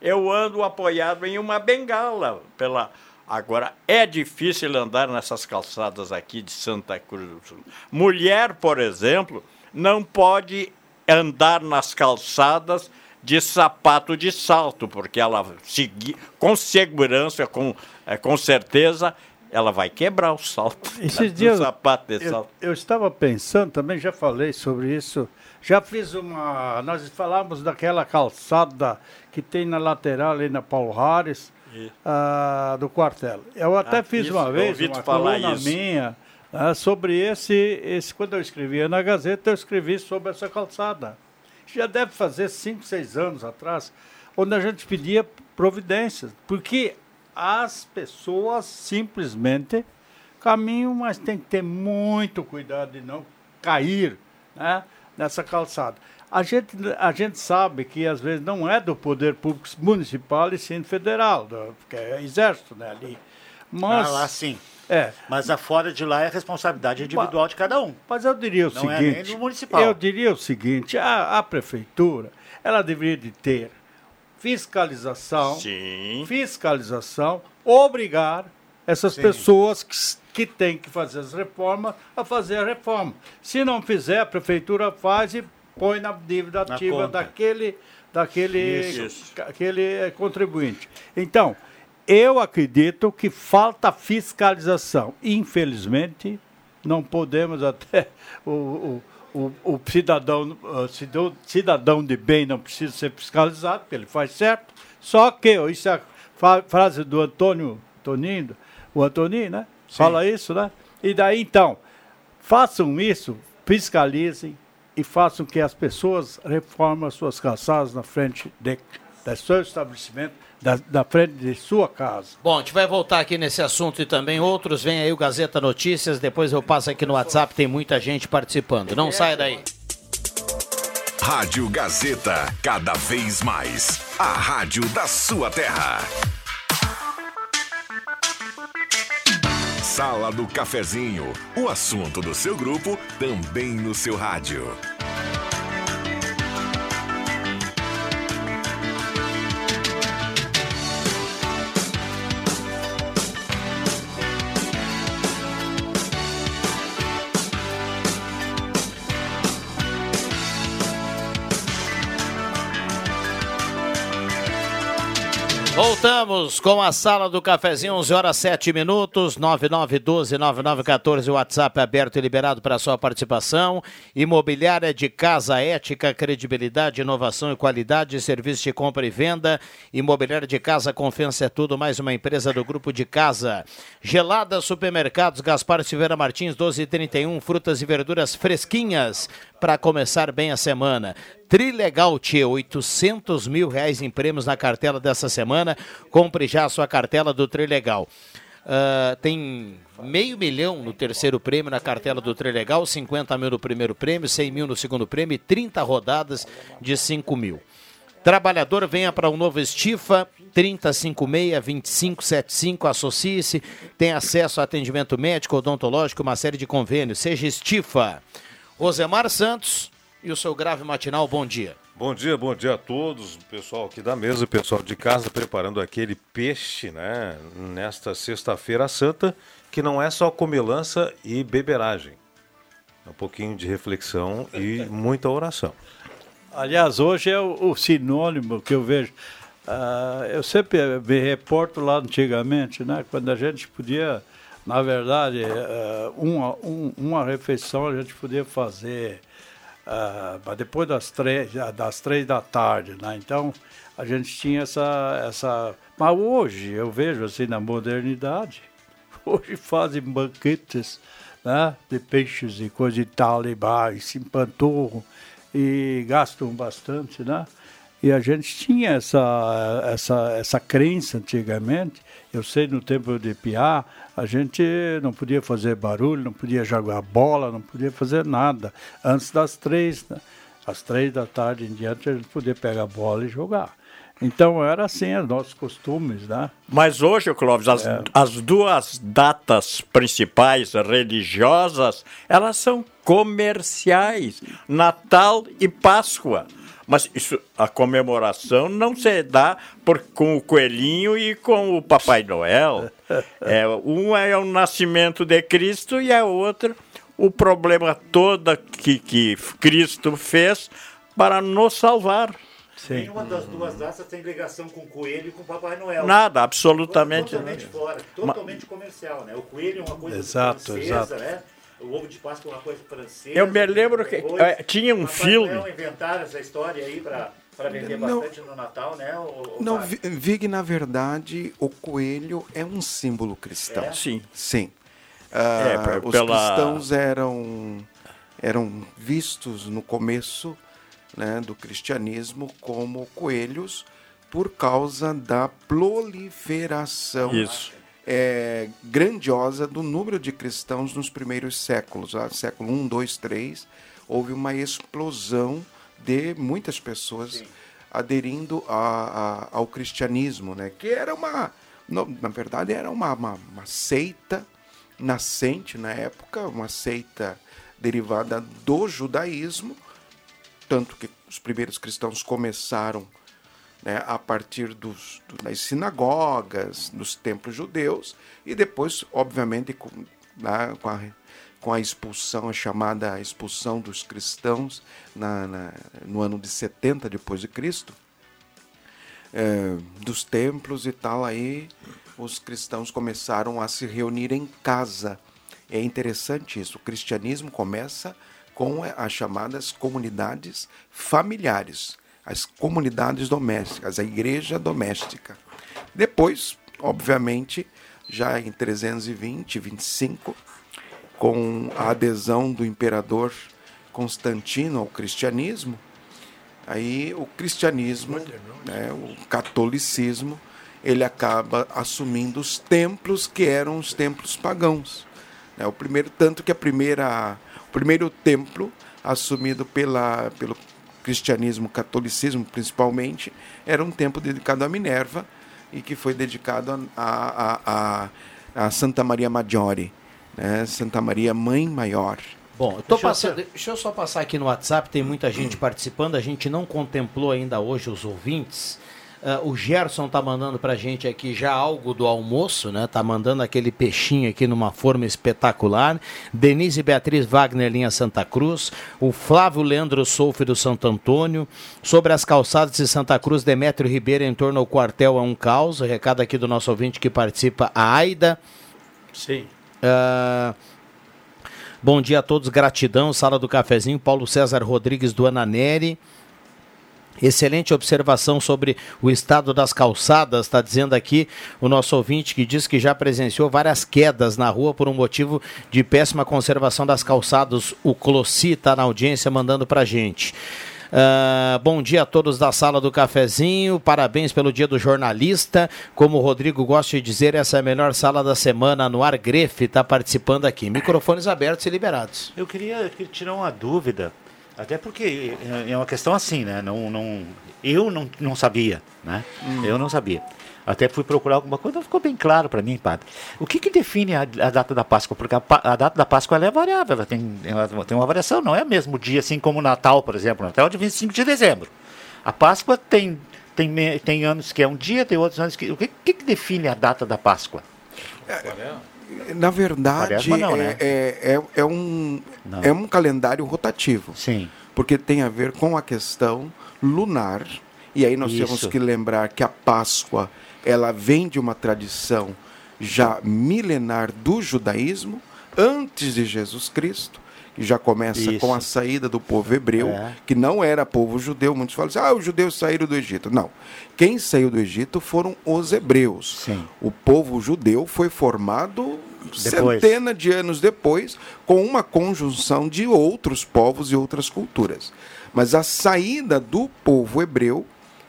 eu ando apoiado em uma bengala pela Agora, é difícil andar nessas calçadas aqui de Santa Cruz do Sul. Mulher, por exemplo, não pode andar nas calçadas de sapato de salto, porque ela, segui- com segurança, com, eh, com certeza, ela vai quebrar o salto Esses do dias sapato de eu, salto. eu estava pensando, também já falei sobre isso. Já fiz uma. Nós falamos daquela calçada que tem na lateral ali na Paulo Harris, ah, do quartel. Eu até Ah, fiz isso, uma vez uma falar coluna isso. minha ah, sobre esse, esse. Quando eu escrevia na Gazeta, eu escrevi sobre essa calçada. Já deve fazer cinco, seis anos atrás, onde a gente pedia providências. Porque as pessoas simplesmente caminham, mas tem que ter muito cuidado de não cair né, nessa calçada. A gente, a gente sabe que às vezes não é do poder público municipal e sim federal, do, porque é exército né, ali. Mas, Ah, lá sim. É. Mas a fora de lá é responsabilidade individual de cada um. Mas eu diria o Não é nem seguinte, do municipal. eu diria o seguinte, a, a prefeitura, ela deveria de ter fiscalização, Sim. fiscalização, obrigar essas Sim. pessoas que, que têm que fazer as reformas a fazer a reforma. Se não fizer, a prefeitura faz e põe na dívida Na ativa conta. daquele, daquele Isso. aquele eh, contribuinte. Então, eu acredito que falta fiscalização. Infelizmente, não podemos até [LAUGHS] o, o, o, o cidadão, cidadão- de bem não precisa ser fiscalizado, porque ele faz certo. Só que, isso é a frase do Antônio Toninho, o Antoninho, né? Fala isso, né? E daí, então, façam isso, fiscalizem e façam que as pessoas reformem as suas calçadas na frente de, do seu estabelecimento, da, da frente de sua casa. Bom, a gente vai voltar aqui nesse assunto e também outros. Vem aí o Gazeta Notícias, depois eu passo aqui no WhatsApp, tem muita gente participando. Não saia daí. Rádio Gazeta, cada vez mais. A rádio da sua terra. Sala do Cafezinho, o assunto do seu grupo também no seu rádio. Voltamos com a sala do cafezinho, 11 horas 7 minutos, 9912-9914, o WhatsApp aberto e liberado para sua participação. Imobiliária de casa, ética, credibilidade, inovação e qualidade, serviço de compra e venda. Imobiliária de casa, confiança é tudo, mais uma empresa do grupo de casa. Gelada Supermercados, Gaspar Silveira Martins, 1231, frutas e verduras fresquinhas para começar bem a semana. Trilegal Tchê, 800 mil reais em prêmios na cartela dessa semana. Compre já a sua cartela do Trilegal. Ah, tem meio milhão no terceiro prêmio na cartela do Trilegal, 50 mil no primeiro prêmio, 100 mil no segundo prêmio e 30 rodadas de 5 mil. Trabalhador, venha para o novo Estifa, 3056-2575, associe-se, tem acesso a atendimento médico, odontológico, uma série de convênios. Seja Estifa. Rosemar Santos e o seu grave matinal, bom dia. Bom dia, bom dia a todos, o pessoal aqui da mesa, o pessoal de casa preparando aquele peixe, né, nesta sexta-feira santa, que não é só comilança e beberagem. É um pouquinho de reflexão e muita oração. Aliás, hoje é o, o sinônimo que eu vejo. Ah, eu sempre me reporto lá antigamente, né? Quando a gente podia, na verdade, ah, uma, um- uma refeição a gente podia fazer ah, mas depois das três, das três da tarde, né? Então a gente tinha essa, essa. Mas hoje eu vejo assim na modernidade, [LAUGHS] hoje fazem banquetes né? de peixes e coisa e tal, e bar, e se empanturram e gastam bastante, né? E a gente tinha essa, essa, essa crença antigamente. Eu sei, no tempo de Piá, a gente não podia fazer barulho, não podia jogar bola, não podia fazer nada. Antes das três, né? às três da tarde em diante, a gente podia pegar a bola e jogar. Então, era assim, os nossos costumes, né? Mas hoje, Clóvis, as, as duas datas principais religiosas, elas são comerciais, Natal e Páscoa. Mas isso, a comemoração não se dá por, com o coelhinho e com o Papai Noel. [LAUGHS] É, um é o nascimento de Cristo e a outra o problema todo que, que Cristo fez para nos salvar. Nenhuma das duas datas tem ligação com o coelho e com o Papai Noel. Nada, absolutamente Totalmente fora, totalmente comercial, né? O coelho é uma coisa Exato, francesa, exato. né? O ovo de Páscoa é uma coisa francesa. Eu me lembro que, Depois, eh, tinha um filme- Noel inventaram essa história aí para vender Não. bastante no Natal, né? O, o Não, Vig, na verdade, o coelho é um símbolo cristão. É? Sim. Sim. É, Ah, pe- os pela- cristãos eram, eram vistos no começo né, do cristianismo como coelhos por causa da proliferação Isso. É, grandiosa do número de cristãos nos primeiros séculos. Ah, século 1, 2, 3, houve uma explosão de muitas pessoas aderindo a- a- ao cristianismo, né? que era uma, na verdade, era uma, uma, uma seita nascente na época, uma seita derivada do judaísmo, tanto que os primeiros cristãos começaram né, a partir dos, do- das sinagogas, dos templos judeus, e depois, obviamente, com, né, com a com a expulsão, a chamada expulsão dos cristãos na, na, no ano de 70 depois de Cristo, é, dos templos e tal, aí os cristãos começaram a se reunir em casa. É interessante isso. O cristianismo começa com as chamadas comunidades familiares, as comunidades domésticas, a igreja doméstica. Depois, obviamente, já em 320, 25, com a adesão do imperador Constantino ao cristianismo, aí o cristianismo, né, o catolicismo, ele acaba assumindo os templos que eram os templos pagãos. Né? O primeiro tanto que a primeira, o primeiro templo assumido pela, pelo cristianismo, catolicismo principalmente, era um templo dedicado a Minerva e que foi dedicado a, a, a, a Santa Maria Maggiore, né? Santa Maria Mãe Maior. Bom, eu deixa, passando, eu, deixa eu só passar aqui no WhatsApp, tem muita gente participando, a gente não contemplou ainda hoje os ouvintes. Uh, o Gerson tá mandando pra gente aqui já algo do almoço, né? Tá mandando aquele peixinho aqui numa forma espetacular. Denise Beatriz Wagner, linha Santa Cruz. O Flávio Leandro Solfe do Santo Antônio. Sobre as calçadas de Santa Cruz, Demétrio Ribeiro em torno ao quartel é um caos. Recado aqui do nosso ouvinte que participa, a Aida. Sim. Uh, bom dia a todos, gratidão. Sala do Cafezinho, Paulo César Rodrigues do Ananeri. Excelente observação sobre o estado das calçadas, está dizendo aqui o nosso ouvinte que diz que já presenciou várias quedas na rua por um motivo de péssima conservação das calçadas. O Clossi está na audiência mandando para gente. Uh, bom dia a todos da sala do cafezinho, parabéns pelo dia do jornalista. Como o Rodrigo gosta de dizer, essa é a melhor sala da semana no ar. Grefe está participando aqui. Microfones abertos e liberados. Eu queria, eu queria tirar uma dúvida. Até porque é uma questão assim, né? Não, não, eu não, não sabia, né? Hum. Eu não sabia. Até fui procurar alguma coisa, ficou bem claro para mim, padre. O que, que define a, a, data da Páscoa? Porque a, a, data da Páscoa ela é variável, ela tem, ela tem uma variação, não é o mesmo dia, assim como o Natal, por exemplo. O Natal é de 25 de dezembro. A Páscoa tem, tem, tem anos que é um dia, tem outros anos que. O que, que, que define a data da Páscoa? É, na verdade, não, né? é, é, é, um, é um calendário rotativo. Sim. Porque tem a ver com a questão lunar. E aí nós Isso. temos que lembrar que a Páscoa ela vem de uma tradição já milenar do judaísmo, antes de Jesus Cristo, que já começa Isso. com a saída do povo hebreu, é. que não era povo judeu. Muitos falam assim: ah, os judeus saíram do Egito. Não. Quem saiu do Egito foram os hebreus. Sim. O povo judeu foi formado depois. centena de anos depois, com uma conjunção de outros povos e outras culturas. Mas a saída do povo hebreu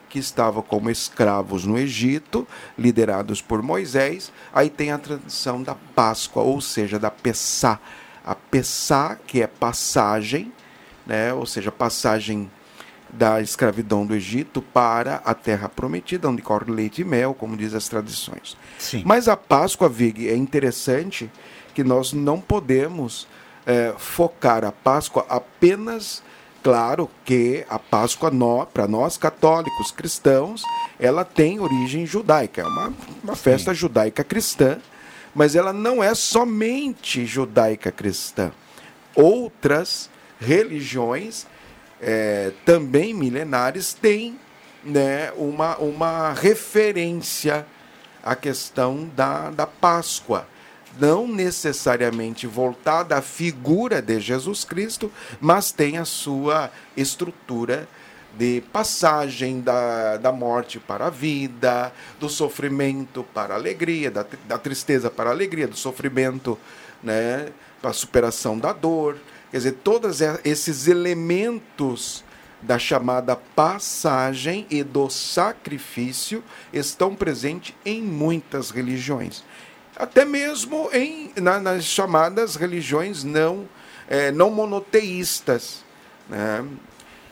que estava como escravos no Egito, liderados por Moisés. Aí tem a tradição da Páscoa, ou seja, da Pessá. A Pessá, que é passagem, né? ou seja, passagem da escravidão do Egito para a terra prometida, onde corre leite e mel, como diz as tradições. Sim. Mas a Páscoa, Vig, é interessante que nós não podemos é, focar a Páscoa apenas Claro que a Páscoa, para nós católicos cristãos, ela tem origem judaica, é uma, uma festa judaica cristã, mas ela não é somente judaica cristã. Outras religiões, é, também milenares, têm né, uma, uma referência à questão da, da Páscoa não necessariamente voltada à figura de Jesus Cristo, mas tem a sua estrutura de passagem da, da morte para a vida, do sofrimento para a alegria, da, da tristeza para a alegria, do sofrimento né, para a superação da dor. Quer dizer, todos esses elementos da chamada passagem e do sacrifício estão presentes em muitas religiões até mesmo em, na, nas chamadas religiões não, é, não monoteístas, né?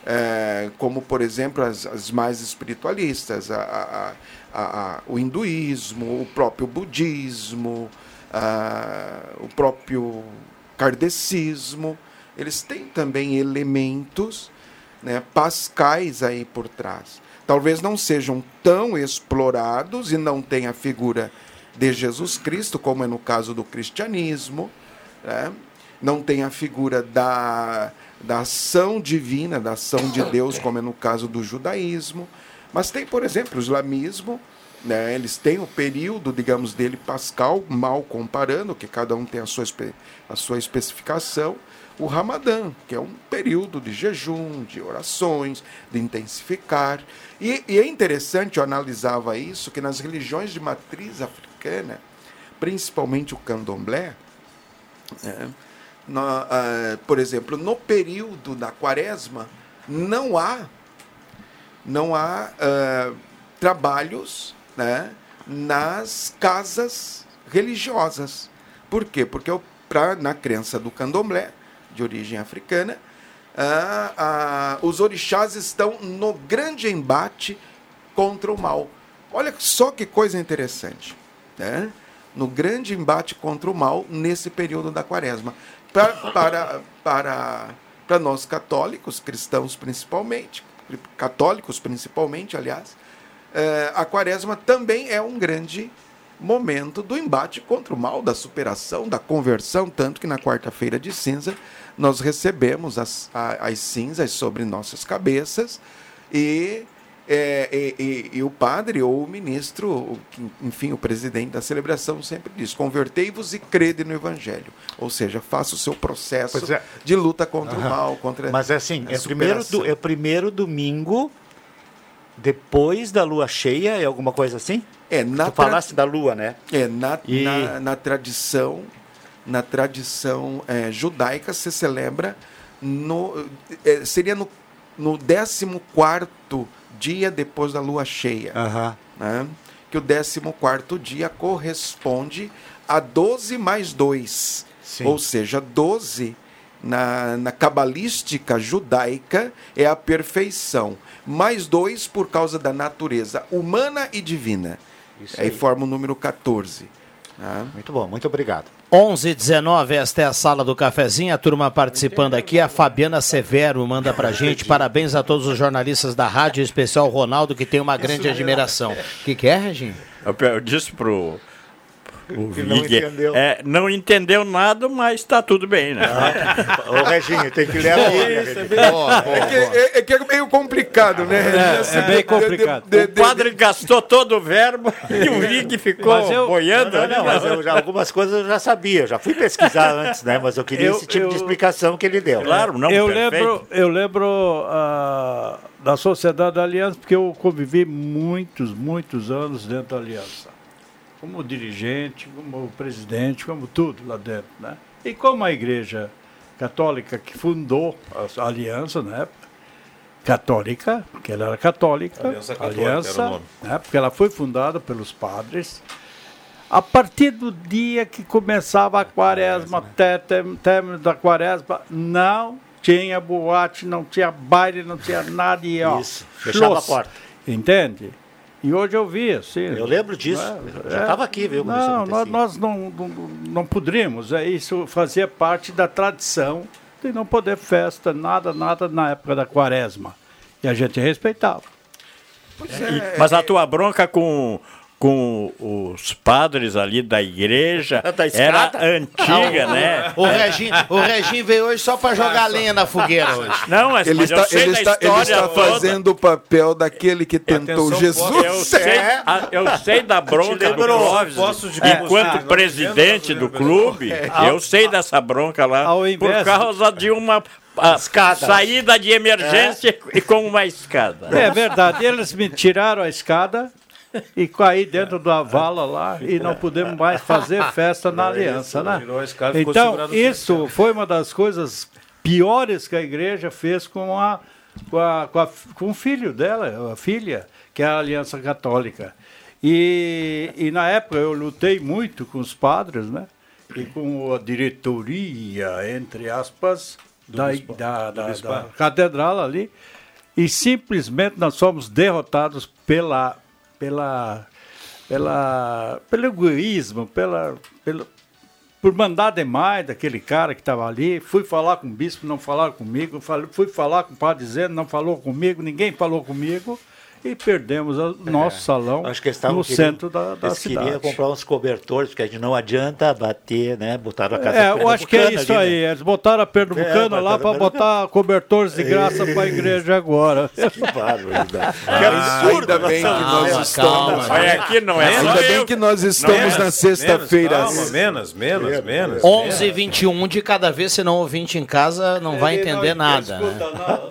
É, como, por exemplo, as, as mais espiritualistas, a, a, a, o hinduísmo, o próprio budismo, o próprio kardecismo, eles têm também elementos né, pascais aí por trás. Talvez não sejam tão explorados e não tenha figura de Jesus Cristo, como é no caso do cristianismo, né? não tem a figura da, da ação divina, da ação de Deus, como é no caso do judaísmo. Mas tem, por exemplo, o islamismo, né, eles têm o período, digamos, dele pascal, mal comparando, que cada um tem a sua, a sua especificação. O Ramadã, que é um período de jejum, de orações, de intensificar. E, e é interessante, eu analisava isso, que nas religiões de matriz africana, principalmente o candomblé, né, ah, por exemplo, no período da quaresma, não há não há ah, trabalhos né, nas casas religiosas. Por quê? Porque o- pra, na crença do candomblé, de origem africana, ah, os orixás estão no grande embate contra o mal. Olha só que coisa interessante. Né? No grande embate contra o mal nesse período da quaresma. Para, para, para nós católicos, cristãos principalmente, católicos principalmente, aliás, eh, a quaresma também é um grande momento do embate contra o mal, da superação, da conversão, tanto que na quarta-feira de cinza nós recebemos as, as cinzas sobre nossas cabeças e, é, e- e- e o padre ou o ministro, o enfim, o presidente da celebração sempre diz: convertei-vos e crede no evangelho. Ou seja, faça o seu processo é. de luta contra o Aham. mal, contra Mas é assim, é primeiro, do, é primeiro domingo depois da lua cheia, é alguma coisa assim? É, na Tu falasse da lua, né? É, na, E- na, na tradição, na tradição eh, judaica se celebra no eh, seria no, no 14 dia depois da lua cheia. né? Que o 14 dia corresponde a 12 mais 2. Ou seja, 12 na, na cabalística judaica é a perfeição. Mais 2 por causa da natureza humana e divina. Isso aí aí. forma o número 14. Muito bom, muito obrigado. 11 19 esta é a sala do cafezinho, a turma participando aqui, a Fabiana Severo manda pra gente, parabéns a todos os jornalistas da rádio, em especial o Ronaldo, que tem uma grande admiração. O que, que é, Reginho? Eu, eu disse pro, [LAUGHS] Que não entendeu. é, não entendeu nada, mas está tudo bem, né? Ô, Reginho, tem que ler a Isso, é bem- Boa, boa, É que, é- é que é meio complicado, né? Assim, de- de- de- o padre gastou todo o verbo [LAUGHS] e o Vig ficou Mas eu- boiando. Não, não, não, mas eu já- algumas coisas eu já sabia, eu já fui pesquisar [LAUGHS] antes, né? Mas eu queria Eu- esse tipo eu- de explicação que ele deu. eu lembro, eu lembro ah, da Sociedade da Aliança, porque eu convivi muitos, muitos anos dentro da Aliança. Como dirigente, como presidente, como tudo lá dentro, né? E como a Igreja Católica que fundou a Aliança na época, católica, porque ela era católica, Aliança Católica Aliança, né, porque ela foi fundada pelos padres. A partir do dia que começava a quaresma, até término da quaresma, não tinha boate, não tinha baile, não tinha nada. E, ó, Isso, fechava a porta. Entende? E hoje eu vi, assim. Eu lembro disso, eu já estava aqui, viu, Não, nós, nós não, não, não poderíamos. É, isso fazia parte da tradição de não poder festa, nada, nada na época da quaresma. E a gente respeitava. E- mas a tua bronca com, com os padres ali da igreja [LAUGHS] Da era antiga, Não, né? O Reginho, o Reginho veio hoje só pra jogar lenha na fogueira hoje. [LAUGHS] Não, mas, Ele mas eu está, sei ele, da está, ele história está fazendo o papel daquele que tentou Jesus. Eu sei, a- eu sei da bronca do. Clóvis. Enquanto presidente do clube, É. eu sei dessa bronca lá. Por causa de [LAUGHS] uma a, Escada. saída de emergência e com uma escada. É verdade, eles me tiraram a escada e caí dentro da vala lá e não pudemos mais fazer festa na aliança, né? Então, isso foi uma das coisas piores que a igreja fez com, a, com, a, com, a- com o filho dela, a filha, que é a Aliança Católica. E, e na época eu lutei muito com os padres, né? E com a diretoria, entre aspas, da, da, da- da catedral ali. E simplesmente nós fomos derrotados pela, pela, pela, pelo egoísmo, pela, pelo, por mandar demais daquele cara que estava ali. Fui falar com o bispo, não falaram comigo. Fui falar com o padre dizendo, não falou comigo, ninguém falou comigo. E perdemos o nosso salão Acho que no querendo- centro da, da eles queriam cidade. comprar uns cobertores, porque a gente não adianta bater, né? Botaram a casa É, eu acho que é isso ali, aí. né? Eles botaram a Pernambucana É, lá para botar cobertores de graça para a igreja agora. [LAUGHS] Que barbaridade. Ah, ainda bem que nós estamos. Olha, aqui não é Ainda bem que nós estamos na sexta-feira. Menos, menos, menos, menos. 11 e 21 de cada vez, se não ouvinte em casa, não vai entender nada. Né?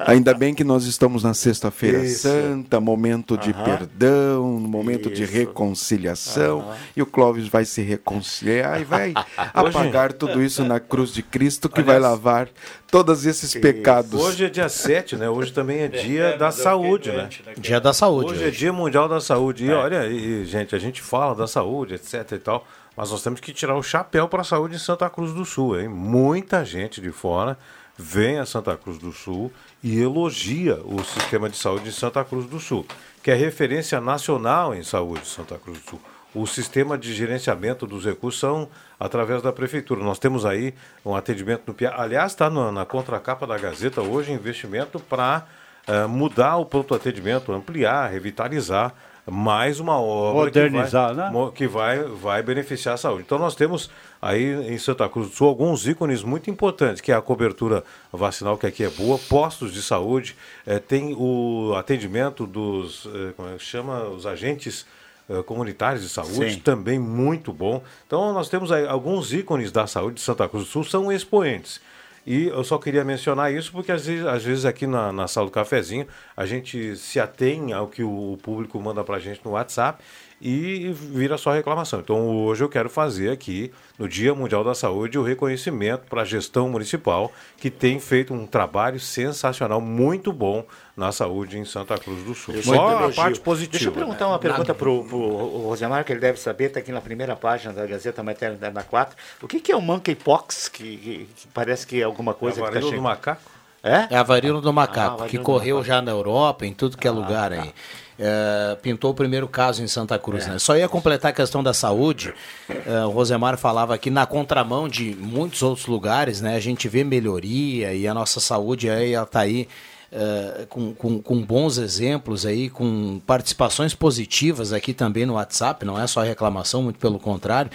Ainda bem que nós estamos na Sexta-feira Santa, momento de perdão, momento de reconciliação. E o Clóvis vai se reconciliar e vai [LAUGHS] apagar tudo isso na cruz de Cristo, que vai lavar todos esses pecados. Hoje é dia 7, né? Hoje também é dia da saúde, né? Dia da saúde. Hoje é dia mundial da saúde. E olha, e, gente, a gente fala da saúde, etc e tal, mas nós temos que tirar o chapéu para a saúde em Santa Cruz do Sul, hein? Muita gente de fora vem a Santa Cruz do Sul e elogia o sistema de saúde de Santa Cruz do Sul, que é referência nacional em saúde de Santa Cruz do Sul. O sistema de gerenciamento dos recursos são através da prefeitura. Nós temos aí um atendimento no PIA. Aliás, está na contracapa da Gazeta hoje investimento para eh, mudar o pronto atendimento, ampliar, revitalizar mais uma obra Modernizar, que, vai, né? que vai, vai beneficiar a saúde. Então nós temos aí em Santa Cruz do Sul alguns ícones muito importantes, que é a cobertura vacinal, que aqui é boa, postos de saúde, eh, tem o atendimento dos, eh, como é que chama, os agentes eh, comunitários de saúde, Sim. também muito bom. Então nós temos aí alguns ícones da saúde de Santa Cruz do Sul, são expoentes. E eu só queria mencionar isso porque às vezes, às vezes aqui na, na sala do cafezinho a gente se atém ao que o público manda para a gente no WhatsApp e vira só reclamação. Então hoje eu quero fazer aqui, no Dia Mundial da Saúde, o reconhecimento para a gestão municipal que tem feito um trabalho sensacional, muito bom na saúde em Santa Cruz do Sul. Só a elogio. parte positiva. Deixa eu perguntar né? uma pergunta para o Rosemar, que ele deve saber, está aqui na primeira página da Gazeta Materna na 4. O que, que é o monkeypox, que, que- que parece que é alguma coisa É a que está varíola do chegando? macaco? É? É a varíola do macaco, Ah, varíola que do correu macaco. já na Europa, em tudo que é lugar aí. É, pintou o primeiro caso em Santa Cruz, né? Só ia completar a questão da saúde. é, o Rosemar falava aqui na contramão de muitos outros lugares, né? A gente vê melhoria e a nossa saúde aí ela tá aí é, com, com, com bons exemplos aí, com participações positivas aqui também no WhatsApp, não é só reclamação, muito pelo contrário.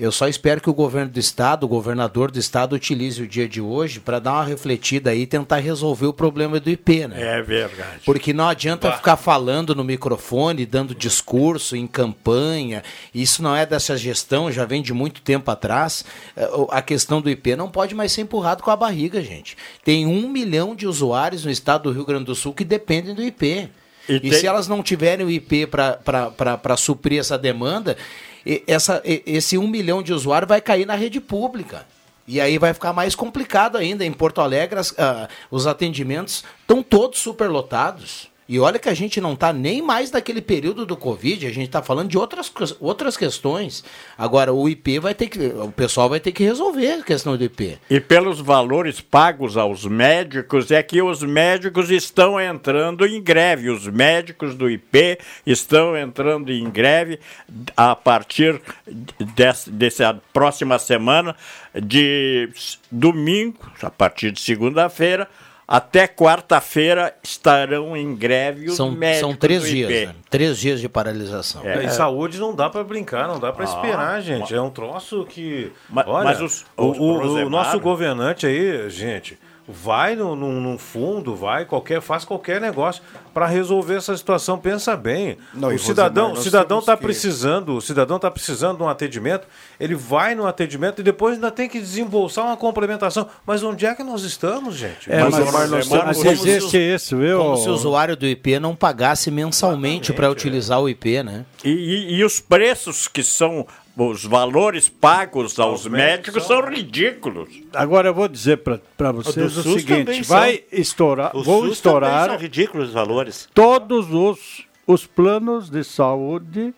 Eu só espero que o governo do estado, o governador do estado, utilize o dia de hoje para dar uma refletida aí e tentar resolver o problema do IP, né? É verdade. Porque não adianta ficar falando no microfone, dando discurso em campanha. Isso não é dessa gestão, já vem de muito tempo atrás. É, A questão do IP não pode mais ser empurrado com a barriga, gente. Tem um milhão de usuários no estado do Rio Grande do Sul que dependem do IP. E E, tem- se elas não tiverem o IP para suprir essa demanda, essa, esse um milhão de usuários vai cair na rede pública. E aí vai ficar mais complicado ainda. Em Porto Alegre, as- ah, os atendimentos estão todos superlotados. E olha que a gente não está nem mais naquele período do Covid, a gente está falando de outras, outras questões. Agora, o IP vai ter que. O pessoal vai ter que resolver a questão do IP. E pelos valores pagos aos médicos, é que os médicos estão entrando em greve. Os médicos do IP estão entrando em greve a partir dessa, dessa próxima semana, de domingo, a partir de segunda-feira, até quarta-feira estarão em greve os São, médicos são três do dias, né? Três dias de paralisação. É, e saúde não dá para brincar, não dá para esperar, gente. É um troço que. Ma- olha, mas os- o, os o- o Rosemar- nosso governante aí, gente, vai no, no, no fundo, vai qualquer, faz qualquer negócio para resolver essa situação. Pensa bem. Não, o cidadão, Rosemar, cidadão está que- precisando, o cidadão está precisando de um atendimento. Ele vai no atendimento e depois ainda tem que desembolsar uma complementação. Mas onde é que nós estamos, gente? É, Mas, mas, Rosemar, mas, nós mas existe isso, viu? Como se o usuário do IP não pagasse mensalmente para utilizar o IP, né? E, e- e os preços que são, os valores pagos aos médicos são ridículos. Agora eu vou dizer para vocês o também seguinte: são. vai estourar, O vou SUS estourar são ridículos os valores. todos os, os planos de saúde,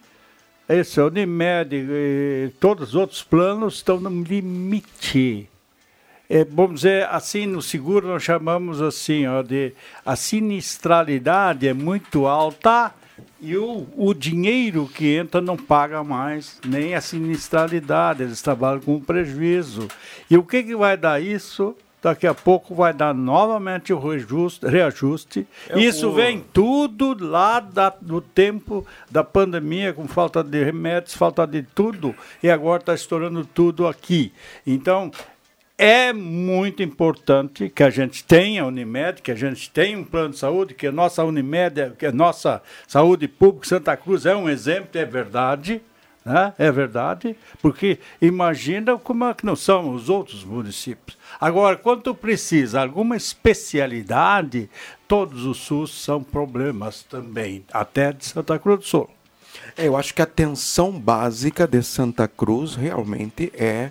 esse é o Unimed, e todos os outros planos estão no limite. É, vamos dizer assim, no seguro nós chamamos assim, ó, de a sinistralidade é muito alta e o, o dinheiro que entra não paga mais nem a sinistralidade, eles trabalham com prejuízo. E o que, que vai dar isso? daqui a pouco vai dar novamente o reajuste. reajuste. É Isso o- vem tudo lá da- do tempo da pandemia, com falta de remédios, falta de tudo, e agora está estourando tudo aqui. Então, é muito importante que a gente tenha Unimed, que a gente tenha um plano de saúde, que a nossa Unimed, que a nossa saúde pública, Santa Cruz é um exemplo, é verdade, né? é verdade, porque imagina como é que não são os outros municípios. Agora, quando precisa alguma especialidade, todos os SUS são problemas também, até de Santa Cruz do Sul. É, Eu acho que a atenção básica de Santa Cruz realmente é,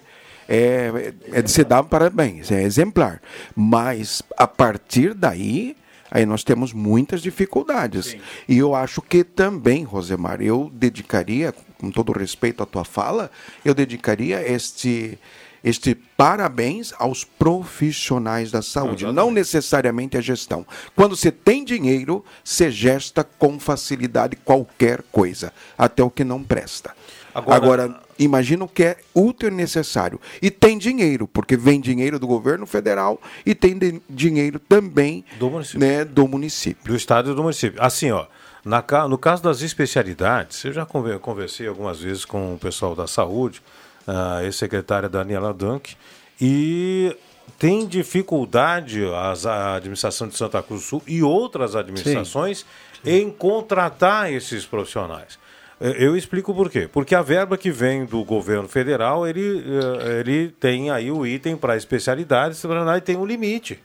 é, é de se dar parabéns, é exemplar. Mas a partir daí, aí nós temos muitas dificuldades. E eu acho que também, Rosemar, eu dedicaria, com todo respeito à tua fala, eu dedicaria este este parabéns aos profissionais da saúde, não necessariamente a gestão. Quando você tem dinheiro, você gesta com facilidade qualquer coisa, até o que não presta. Agora- Agora, imagina o que é útil e necessário. E tem dinheiro, porque vem dinheiro do governo federal e tem dinheiro também Do município. Né, do município. Do estado e do município. Assim, ó, na no caso das especialidades, eu já conver- conversei algumas vezes com o pessoal da saúde, a ex-secretária Daniela Dunk, e tem dificuldade as- a administração de Santa Cruz do Sul e outras administrações em contratar esses profissionais. Eh, Eu explico por quê. Porque a verba que vem do governo federal, ele, eh, ele tem aí o item para especialidades e tem um limite.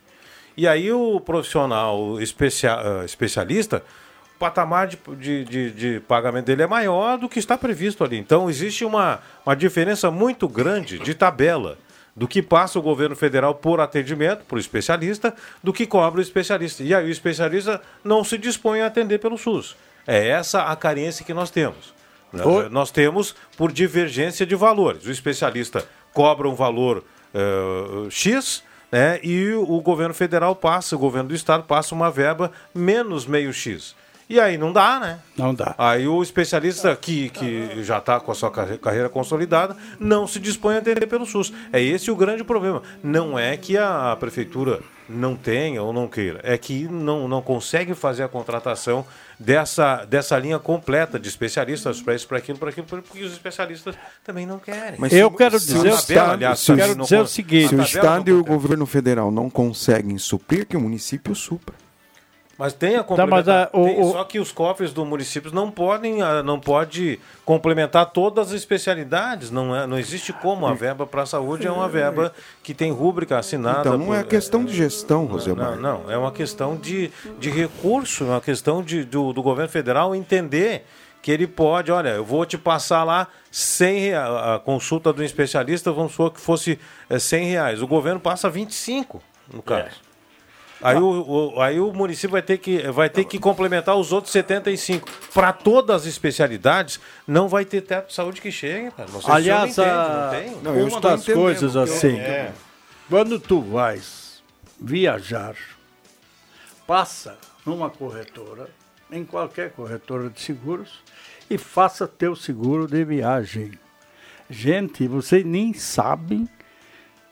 E aí o profissional eh, especialista, o patamar de, de, de- de pagamento dele é maior do que está previsto ali. Então existe uma, uma diferença muito grande de tabela do que passa o governo federal por atendimento, por especialista, do que cobra o especialista. E aí o especialista não se dispõe a atender pelo SUS. É essa a carência que nós temos. né? Oi. Nós temos por divergência de valores. O especialista cobra um valor eh, X, né, e o governo federal passa, o governo do estado passa uma verba menos meio X. E aí não dá, né? Não dá. Aí o especialista que, que já está com a sua carre- carreira consolidada não se dispõe a atender pelo SUS. É esse o grande problema. Não é que a prefeitura não tenha ou não queira, é que não, não consegue fazer a contratação dessa, dessa linha completa de especialistas para isso, para aquilo, para aquilo, porque os especialistas também não querem. Mas Eu se- quero se dizer o o Estado- aliás, se quero dizer o seguinte, Se o Estado e o governo federal não conseguem suprir, que o município supra. Mas tem a Tá, mas complementar. a- o- tem- o- Só que os cofres do município não podem, ah, não pode complementar todas as especialidades. Não, é, não existe como. A verba para a saúde é uma verba que tem rúbrica assinada. Então não é por- questão de gestão, Rosemar. Não, não, é uma questão de, de recurso, é uma questão de, do, do governo federal entender que ele pode, olha, eu vou te passar lá 100 reais, a consulta do especialista, vamos supor que fosse eh, 100 reais. O governo passa 25, no caso. Aí, o, o- aí o município vai ter que, vai ter que complementar os outros 75. Para todas as especialidades, não vai ter teto de saúde que chegue. Cara. Não sei Aliás, se a- entende, não tem? Não, eu estou coisas assim, É. quando tu vais viajar, passa numa corretora, em qualquer corretora de seguros, e faça teu seguro de viagem. Gente, vocês nem sabem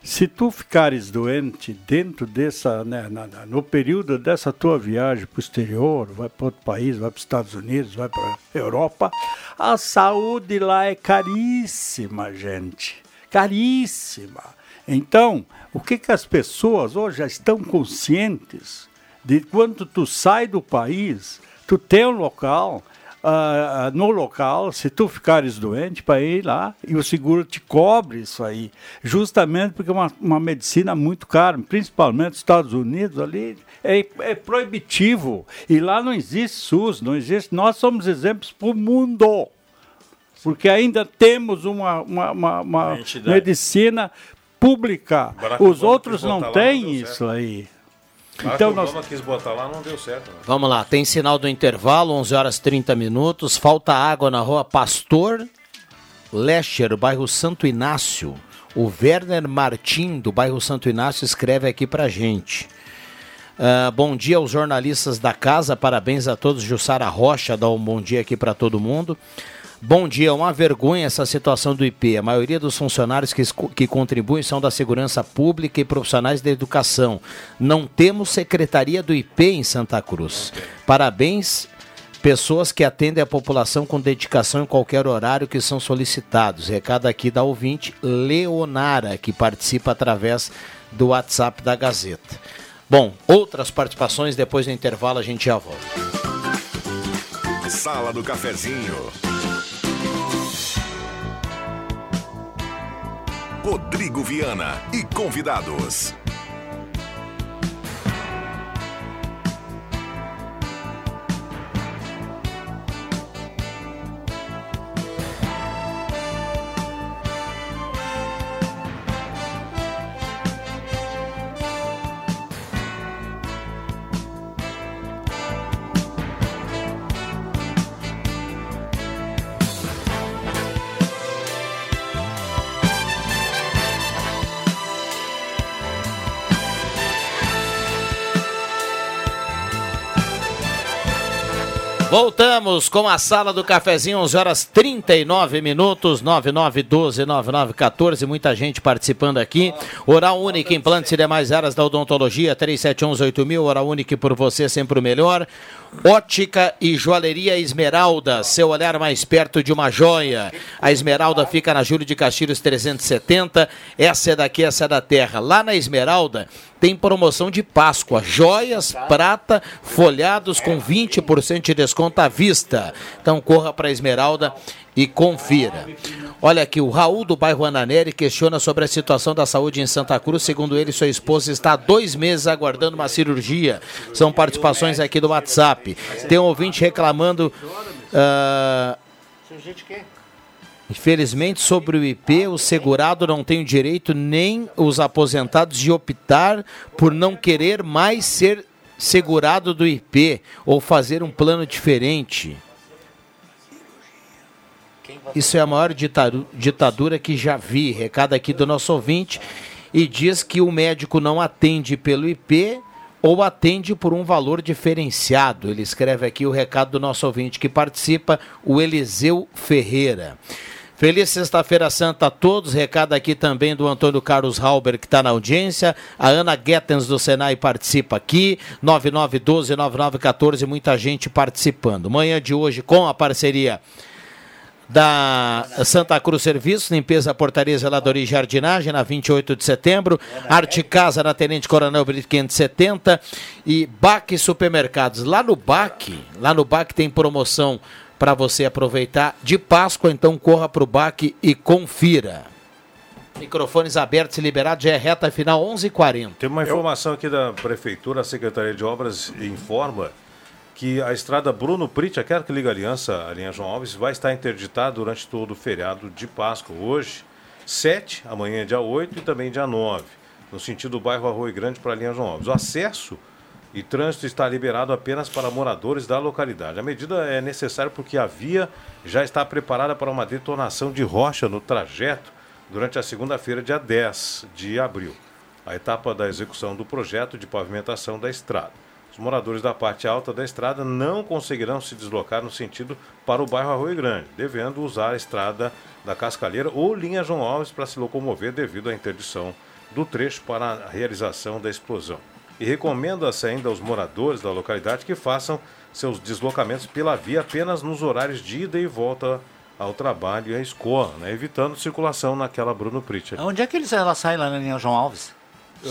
se tu ficares doente dentro dessa, né, na- no período dessa tua viagem para o exterior, vai para outro país, vai para os Estados Unidos, vai para Europa, a saúde lá é caríssima, gente. Caríssima. Então, o que, que as pessoas hoje já estão conscientes de quando tu sai do país, tu tem um local, ah, ah, no local, se tu ficares doente, para ir lá e o seguro te cobre isso aí. Justamente porque é uma, uma medicina muito cara, principalmente nos Estados Unidos ali, é, é proibitivo. E lá não existe SUS, não existe. Nós somos exemplos para o mundo. Porque ainda temos uma, uma, uma, uma medicina pública. Barack Os Obama outros não têm isso certo. aí. Então Então o nós Obama quis botar lá, não deu certo. né? Vamos lá, tem sinal do intervalo, 11 horas 30 minutos. Falta água na rua Pastor Lescher, bairro Santo Inácio. O Werner Martim, do bairro Santo Inácio, escreve aqui pra gente. Ah, bom dia aos jornalistas da casa, parabéns a todos. Jussara Rocha dá um bom dia aqui para todo mundo. Bom dia, uma vergonha essa situação do IP. A maioria dos funcionários que, que contribuem são da segurança pública e profissionais da educação. Não temos secretaria do IP em Santa Cruz. Parabéns, pessoas que atendem a população com dedicação em qualquer horário que são solicitados. Recado aqui da ouvinte Leonara, que participa através do WhatsApp da Gazeta. Bom, outras participações depois do intervalo a gente já volta. Sala do Cafezinho. Rodrigo Viana e convidados. Voltamos com a sala do cafezinho, 11 horas 39 minutos, 9912 9914, muita gente participando aqui. Oral Única, implantes e demais áreas da odontologia, 37118000, Oral Única por você sempre o melhor. Ótica e Joalheria Esmeralda, seu olhar mais perto de uma joia. A Esmeralda fica na Júlio de Castilhos 370. Essa é daqui, essa é da terra. Lá na Esmeralda tem promoção de Páscoa. Joias, prata, folhados com 20% de desconto à vista. Então corra para a Esmeralda e confira. Olha aqui, o Raul do bairro Ananeri questiona sobre a situação da saúde em Santa Cruz. Segundo ele, sua esposa está há dois meses aguardando uma cirurgia. São participações aqui do WhatsApp. Tem um ouvinte reclamando. Uh, Infelizmente, sobre o IP, o segurado não tem o direito nem os aposentados de optar por não querer mais ser segurado do IP ou fazer um plano diferente. Isso é a maior ditadura que já vi. Recado aqui do nosso ouvinte. E diz que o médico não atende pelo IP ou atende por um valor diferenciado. Ele escreve aqui o recado do nosso ouvinte que participa, o Eliseu Ferreira. Feliz Sexta-feira Santa a todos. Recado aqui também do Antônio Carlos Halber, que está na audiência. A Ana Guetens do Senai participa aqui. 9912-9914, muita gente participando. Manhã de hoje, com a parceria da Santa Cruz Serviços, limpeza, portaria, zeladoria e jardinagem, na 28 de setembro. Arte Casa, na Tenente Coronel Brito 570. E Baque Supermercados. Lá no Baque, lá no Baque tem promoção para você aproveitar de Páscoa, então corra para o Baque e confira. Microfones abertos e liberados, já é reta final 11h40. Tem uma informação aqui da Prefeitura, a Secretaria de Obras informa que a estrada Bruno Prit, aquela que liga a Aliança, a linha João Alves, vai estar interditada durante todo o feriado de Páscoa. Hoje, 7, amanhã dia 8 e também dia 9, no sentido do bairro Arroio Grande para a linha João Alves. O acesso e trânsito está liberado apenas para moradores da localidade. A medida é necessária porque a via já está preparada para uma detonação de rocha no trajeto durante a segunda-feira, dia 10 de abril, a etapa da execução do projeto de pavimentação da estrada. Os moradores da parte alta da estrada não conseguirão se deslocar no sentido para o bairro Arroio Grande, devendo usar a estrada da Cascalheira ou linha João Alves para se locomover devido à interdição do trecho para a realização da explosão. E recomenda-se ainda aos moradores da localidade que façam seus deslocamentos pela via apenas nos horários de ida e volta ao trabalho e à escola, né? evitando circulação naquela Bruno Pritchard. Onde é que eles, ela sai lá na linha João Alves?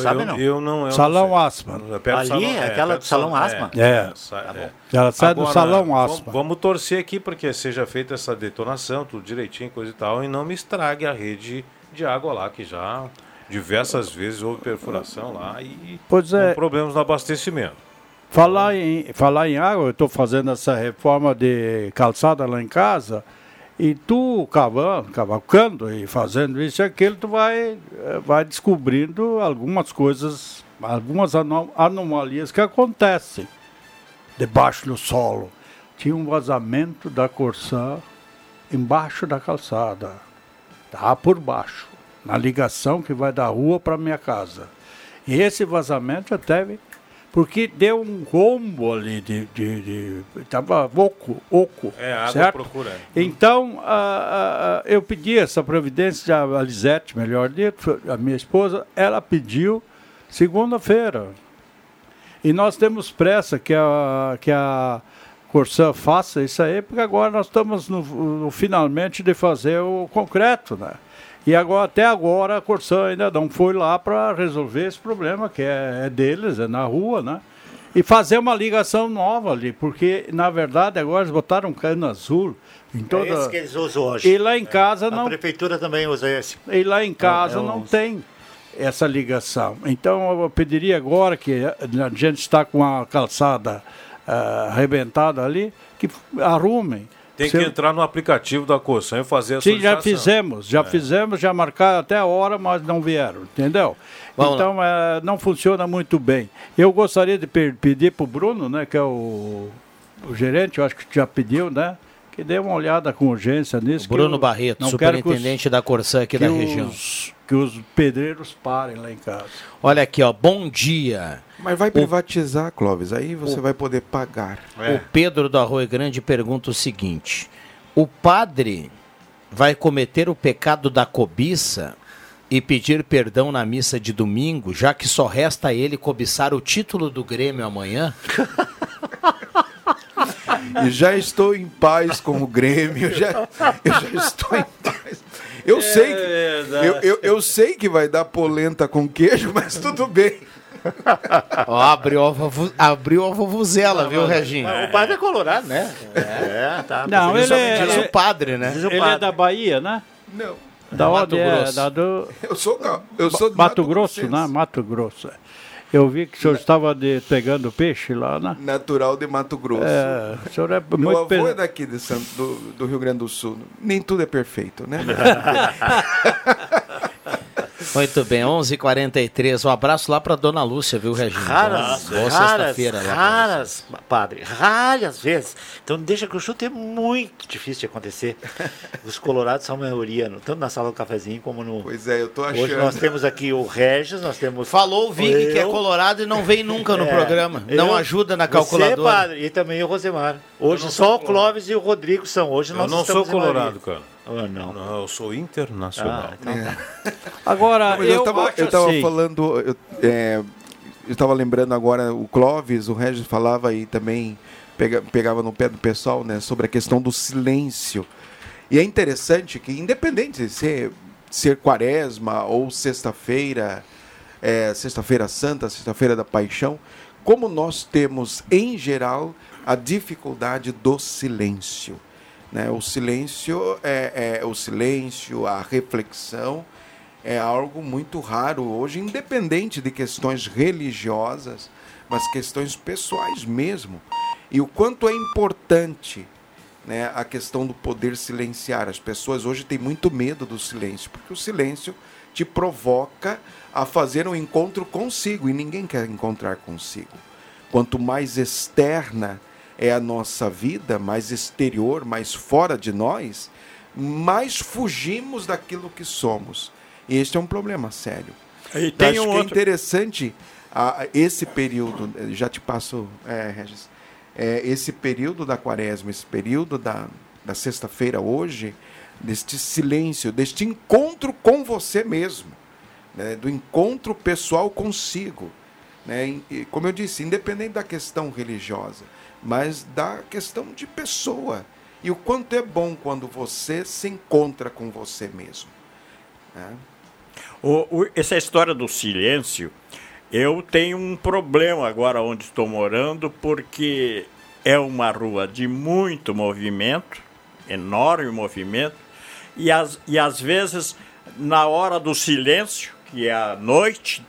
Sabe eu, não? Eu não eu salão não Asma. É Ali, salão, é, aquela do Salão Asma? É. é. Tá é. Ela sai Agora, do Salão Asma. Vamos torcer aqui para que seja feita essa detonação, tudo direitinho, coisa e tal, e não me estrague a rede de água lá, que já diversas vezes houve perfuração lá e pois é. problemas no abastecimento. Falar em, falar em água, eu estou fazendo essa reforma de calçada lá em casa. E tu cavando, cavalcando e fazendo isso e aquilo, tu vai, eh, vai descobrindo algumas coisas, algumas anomalias que acontecem debaixo do solo. Tinha um vazamento da Corsã embaixo da calçada, tá por baixo, na ligação que vai da rua para minha casa. E esse vazamento já teve porque deu um rombo ali de. de, de tava oco, oco. É, água certo? procura. Então, eu pedi essa providência, a Lisete, melhor dito, a minha esposa, ela pediu segunda-feira. E nós temos pressa que a, que a Corsã faça isso aí, porque agora nós estamos no, no finalmente de fazer o concreto, né? E agora, até agora a Corsã ainda não foi lá para resolver esse problema, que é, é deles, é na rua, né? E fazer uma ligação nova ali, porque na verdade agora eles botaram um cano azul em toda. É esse que eles usam hoje. E lá em casa A não. prefeitura também usa esse. E lá em casa É, é não tem essa ligação. Então eu pediria agora que a gente está com a calçada ah, arrebentada ali, que arrumem. Tem que entrar no aplicativo da Corsã e fazer a Sim, já solicitação. fizemos, já É. fizemos, já marcaram até a hora, mas não vieram, entendeu? Vamos então eh, não funciona muito bem. Eu gostaria de pe- pedir para o Bruno, né, que é o, o gerente, eu acho que já pediu, né? Que dê uma olhada com urgência nisso. Bruno eu Barreto, que os- superintendente da Corsã aqui da os- região. Que os pedreiros parem lá em casa. Olha aqui, ó, bom dia. Mas vai privatizar, Clóvis, aí você vai poder pagar. O Pedro do Arroio Grande pergunta o seguinte: o padre vai cometer o pecado da cobiça e pedir perdão na missa de domingo, já que só resta a ele cobiçar o título do Grêmio amanhã? E já estou em paz com o Grêmio, eu já, eu já estou em paz. Eu sei, que, eu, eu, eu sei que vai dar polenta com queijo, mas tudo bem. [LAUGHS] Ó, abriu a, abriu a vovuzela, viu, Reginho? O padre é colorado, né? É, tá. Não, ele é, Diz o padre, né? Diz o ele é padre. da Bahia, né? Não, Da Mato onde é? Grosso. Da do eu sou, eu sou de Mato Grosso, né? Mato Grosso. é. Eu vi que o senhor estava de, pegando peixe lá, né? Natural de Mato Grosso. É, o senhor é Meu muito avô pe- é daqui de Santo, do, do Rio Grande do Sul. Nem tudo é perfeito, né? [LAUGHS] Muito bem, 11h43. Um abraço lá pra dona Lúcia, viu, Reginho? Raras, Boa raras, sexta-feira lá. raras, padre, raras vezes. Então deixa que o chute é muito difícil de acontecer. [LAUGHS] Os colorados são a maioria, tanto na sala do cafezinho como no... Pois é, eu tô achando. Hoje nós temos aqui o Regis, nós temos... Falou o Vig, que é colorado e não vem nunca no É, programa. Não eu- ajuda na Você, calculadora. padre, e também o Rosemar. Hoje só o Clóvis e o Rodrigo são. Hoje Eu nós não sou colorado, cara. Não. Não, eu sou internacional. Ah, então tá. Agora, Mas eu, eu tava, acho eu tava assim, falando, eu, é, eu tava lembrando agora, o Clóvis, o Regis falava e também pega- pegava no pé do pessoal, né, sobre a questão do silêncio. E é interessante que, independente de ser, ser quaresma ou sexta-feira, é, sexta-feira santa, sexta-feira da paixão, como nós temos, em geral, a dificuldade do silêncio. Né? O silêncio é, é o silêncio, a reflexão é algo muito raro hoje, independente de questões religiosas, mas questões pessoais mesmo. E o quanto é importante né, a questão do poder silenciar. As pessoas hoje têm muito medo do silêncio, porque o silêncio te provoca a fazer um encontro consigo e ninguém quer encontrar consigo. Quanto mais externa é a nossa vida, mais exterior, mais fora de nós, mais fugimos daquilo que somos. E este é um problema sério. E tem acho um que é outro. interessante ah, esse período, já te passo, é, Regis, é, esse período da quaresma, esse período da, da sexta-feira hoje, deste silêncio, deste encontro com você mesmo, né, do encontro pessoal consigo. Né, e, como eu disse, independente da questão religiosa, mas da questão de pessoa. E o quanto é bom quando você se encontra com você mesmo. né? O- o- essa história do silêncio, eu tenho um problema agora onde estou morando, porque é uma rua de muito movimento, enorme movimento, e, as, e às vezes, na hora do silêncio, que é a noite,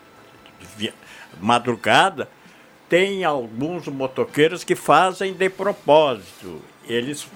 madrugada, tem alguns motoqueiros que fazem de propósito. Eles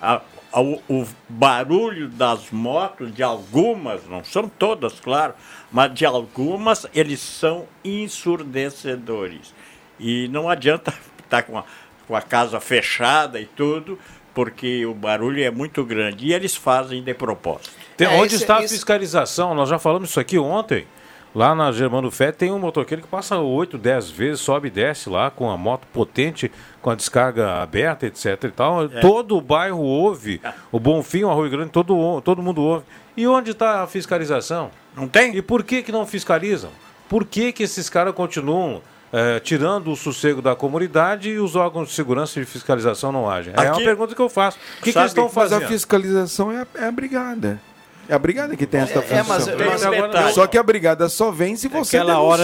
a- a- o, o barulho das motos, de algumas, não são todas, claro, mas de algumas, eles são ensurdecedores. E não adianta estar [LAUGHS] com a, com a casa fechada e tudo, porque o barulho é muito grande. E eles fazem de propósito. Tem- É, onde isso- está a isso- fiscalização? Nós já falamos isso aqui ontem. Lá na Germano Fé tem um motoqueiro que passa 8, 10 vezes, sobe e desce lá com a moto potente, com a descarga aberta, etc e tal. É. Todo o bairro ouve. O Bonfim, o Arroio Grande, todo, todo mundo ouve. E onde está a fiscalização? Não tem? E por que, que não fiscalizam? Por que, que esses caras continuam eh, tirando o sossego da comunidade e os órgãos de segurança e de fiscalização não agem? é uma Aqui- pergunta que eu faço. O que, que eles estão Mas fazendo? a fiscalização é é a brigada. É a brigada que tem essa é, função. mas- mas agora- Só que a brigada só vem se você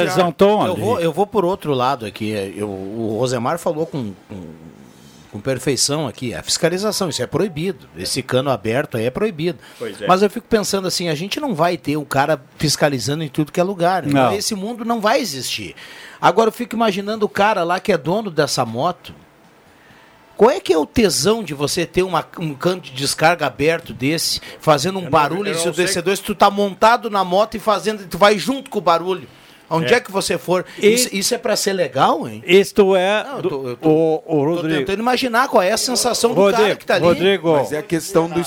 denunciar. eu Vou, eu vou por outro lado aqui. Eu, o Rosemar falou com, com, com perfeição aqui. A fiscalização, isso é proibido. Esse cano aberto aí é proibido. Pois é. Mas eu fico pensando assim, a gente não vai ter um cara fiscalizando em tudo que é lugar. né? Não. Esse mundo não vai existir. Agora eu fico imaginando o cara lá que é dono dessa moto. Qual é que é o tesão de você ter uma- um cano de descarga aberto desse, fazendo um barulho eu não ensurdecedor, se tu tá montado na moto e fazendo, tu vai junto com o barulho. Onde é, É. que você for. E- Isso, isso é pra ser legal, hein? Isto é Não, eu tô- eu tô- o, o Tô Rodrigo. tentando imaginar qual é a sensação do cara que tá ali. Rodrigo, Mas é a questão do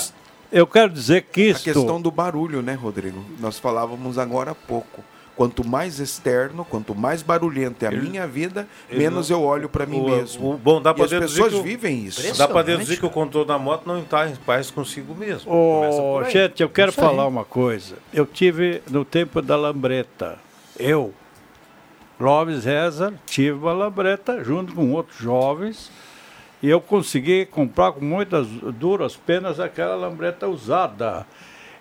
eu quero dizer que a isto questão do barulho, né, Rodrigo? Nós falávamos agora há pouco. Quanto mais externo, quanto mais barulhento é a minha vida, ele menos não- eu olho para mim O- mesmo. o- bom, dá e pra as pessoas o- vivem isso. Dá para deduzir que o controle da moto não está em paz consigo mesmo. Aí. gente, eu quero falar uma coisa. Eu tive no tempo da lambreta. Eu, Clóvis Reza, tive uma lambreta junto com outros jovens. E eu consegui comprar com muitas duras penas aquela lambreta usada.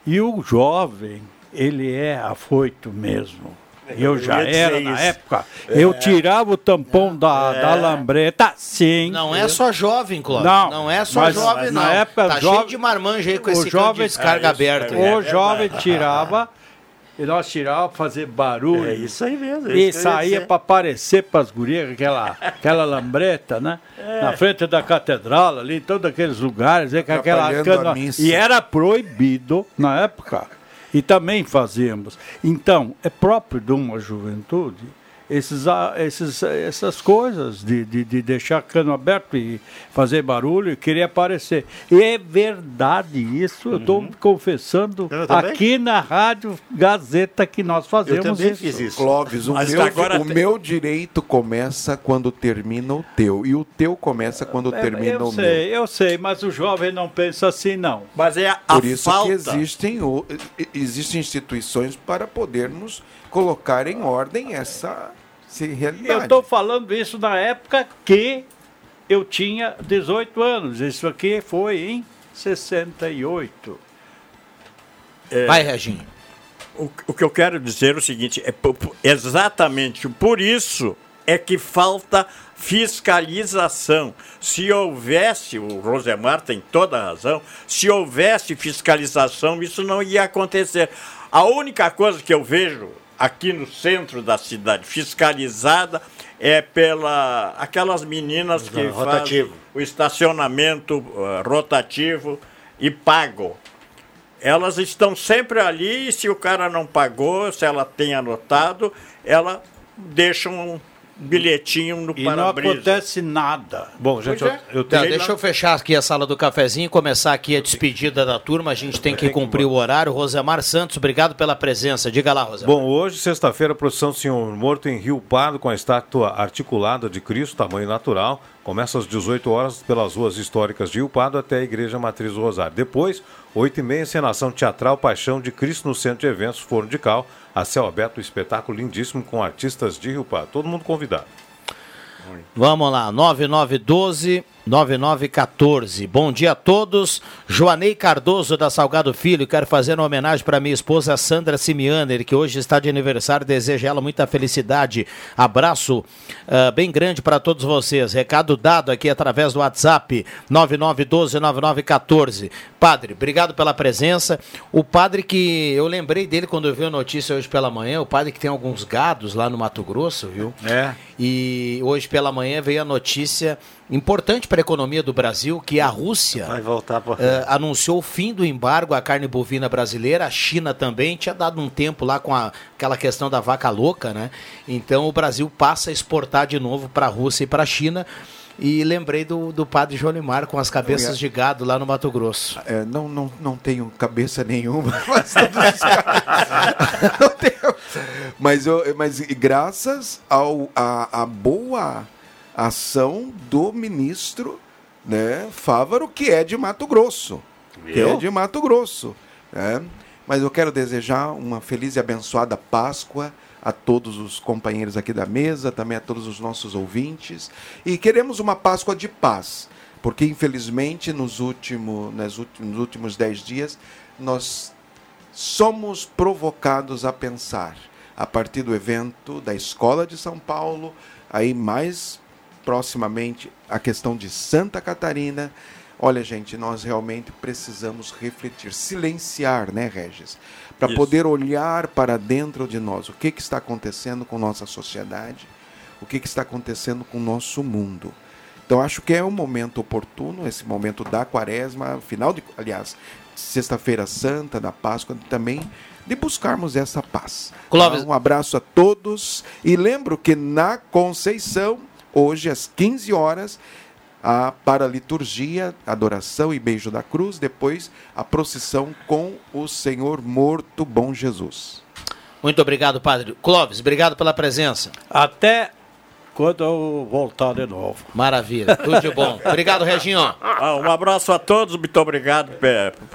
E o jovem, ele é afoito mesmo. Eu já ia dizer era na isso. época. Eu É. tirava o tampão da, da lambreta, sim. Não é só jovem, Clóvis. Não, Não é só mas jovem, não. na época, tá jovem- cheio de marmanja aí com o esse de descarga aberto. aí. O jovem tirava e nós tirava fazer barulho. É isso aí mesmo. é E isso eu ia saía para aparecer para as gurias aquela, aquela lambreta, né? É. Na frente da catedral, ali, em todos aqueles lugares, com aquela cana. E era proibido na época. E também fazíamos. Então, é próprio de uma juventude esses, ah, esses, essas coisas de, de, de deixar cano aberto e fazer barulho e querer aparecer. E é verdade isso, eu estou confessando Eu também. aqui na Rádio Gazeta que nós fazemos isso. Clóvis, o, Mas meu, agora o tem- meu direito começa quando termina o teu. E o teu começa quando É, termina eu o meu. sei, eu sei, mas o jovem não pensa assim, não. Mas é a Por isso falta. que existem, o- existem instituições para podermos colocar em ordem essa, Eu realidade. estou falando isso na época que eu tinha 18 anos. Isso aqui foi em 68. É, Vai, Reginho. O, o que eu quero dizer é o seguinte: é exatamente por isso é que falta fiscalização. Se houvesse, o Rosemar tem toda a razão, se houvesse fiscalização, isso não ia acontecer. A única coisa que eu vejo aqui no centro da cidade fiscalizada é pela aquelas meninas que Rotativo. fazem o estacionamento ah, rotativo e pagam. Elas estão sempre ali e se o cara não pagou, se ela tem anotado, ela deixa um bilhetinho no E não para-brisa. acontece nada. Bom, gente, é. eu, eu tenho. deixa eu fechar aqui a sala do cafezinho e começar aqui a despedida da turma. A gente tem que cumprir o horário. Rosemar Santos, obrigado pela presença. Diga lá, Rosemar. Bom, hoje, sexta-feira, a procissão do Senhor Morto em Rio Pardo com a estátua articulada de Cristo, tamanho natural. Começa às 18 horas pelas ruas históricas de Rio Pardo até a Igreja Matriz do Rosário. Depois, 8h30, encenação teatral Paixão de Cristo no Centro de Eventos Forno de Cal. A céu aberto, um espetáculo lindíssimo com artistas de Rio Pardo. Todo mundo convidado. Vamos lá, 9912 9914. Bom dia a todos. Joanei Cardoso da Salgado Filho, quero fazer uma homenagem para minha esposa Sandra Simianer, que hoje está de aniversário. Desejo a ela muita felicidade. Abraço ah, bem grande para todos vocês. Recado dado aqui através do WhatsApp 9912 9914. Padre, obrigado pela presença. O padre que eu lembrei dele quando eu vi a notícia hoje pela manhã, o padre que tem alguns gados lá no Mato Grosso, viu? É. E hoje pela manhã veio a notícia importante para a economia do Brasil que a Rússia Vai voltar pra... eh, anunciou o fim do embargo à carne bovina brasileira, a China também tinha dado um tempo lá com a- aquela questão da vaca louca, né? Então o Brasil passa a exportar de novo para a Rússia e para a China. e lembrei do, do padre Jolimar com as cabeças de gado lá no Mato Grosso. É, não, não, não tenho cabeça nenhuma, [LAUGHS] mas, [LAUGHS] não tenho. mas, eu, mas graças ao, a, a boa ação do ministro né, Fávaro, que é de Mato Grosso. Que é de Mato Grosso. Né? Mas eu quero desejar uma feliz e abençoada Páscoa a todos os companheiros aqui da mesa, também a todos os nossos ouvintes. E queremos uma Páscoa de paz, porque infelizmente nos, último, nos últimos dez dias nós somos provocados a pensar, a partir do evento da Escola de São Paulo, aí mais proximamente a questão de Santa Catarina. Olha, gente, nós realmente precisamos refletir, silenciar, né, Regis? Para poder olhar para dentro de nós o que, que está acontecendo com nossa sociedade, o que, que está acontecendo com o nosso mundo. Então, acho que é um momento oportuno, esse momento da quaresma, final de, aliás, Sexta-feira Santa, da Páscoa, também de buscarmos essa paz. Clóvis. Tá? Um abraço a todos e lembro que na Conceição, hoje às 15 horas, a, para a liturgia, adoração e beijo da cruz, depois a procissão com o Senhor morto, bom Jesus. Muito obrigado, Padre. Clóvis, obrigado pela presença. Até quando eu voltar de novo. Maravilha, tudo de bom. [LAUGHS] obrigado, Reginho. Ah, um abraço a todos, muito obrigado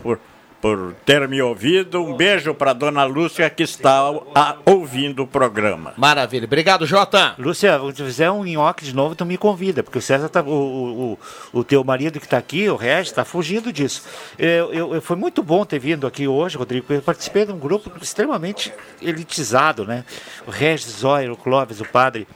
por, por ter me ouvido. Um beijo para dona Lúcia que está a- ouvindo o programa. Maravilha. Obrigado, Jota. Lúcia, se fizer um nhoque de novo, tu me convida, porque o César tá. O, o, o, o teu marido que está aqui, o Regis, está fugindo disso. Eu, eu, eu- foi muito bom ter vindo aqui hoje, Rodrigo. Eu participei de um grupo extremamente elitizado, né? O Regis, Zóio, o Clóvis, o padre,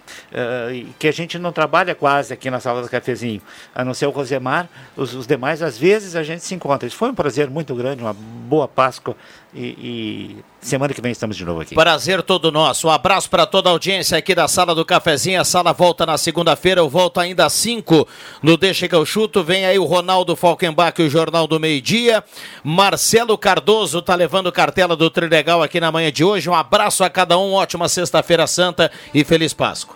e que a gente não trabalha quase aqui na sala do cafezinho, a não ser o Rosemar, os, os demais, às vezes a gente se encontra. Isso foi um prazer muito grande, uma boa Páscoa e, e semana que vem estamos de novo aqui. Prazer todo nosso. Um abraço para toda a audiência aqui da Sala do Cafezinho. A sala volta na segunda-feira. Eu volto ainda às 5 no Deixa que eu chuto. Vem aí o Ronaldo Falkenbach e o Jornal do Meio Dia. Marcelo Cardoso tá levando cartela do Trilegal aqui na manhã de hoje. Um abraço a cada um. Ótima Sexta-feira Santa e Feliz Páscoa.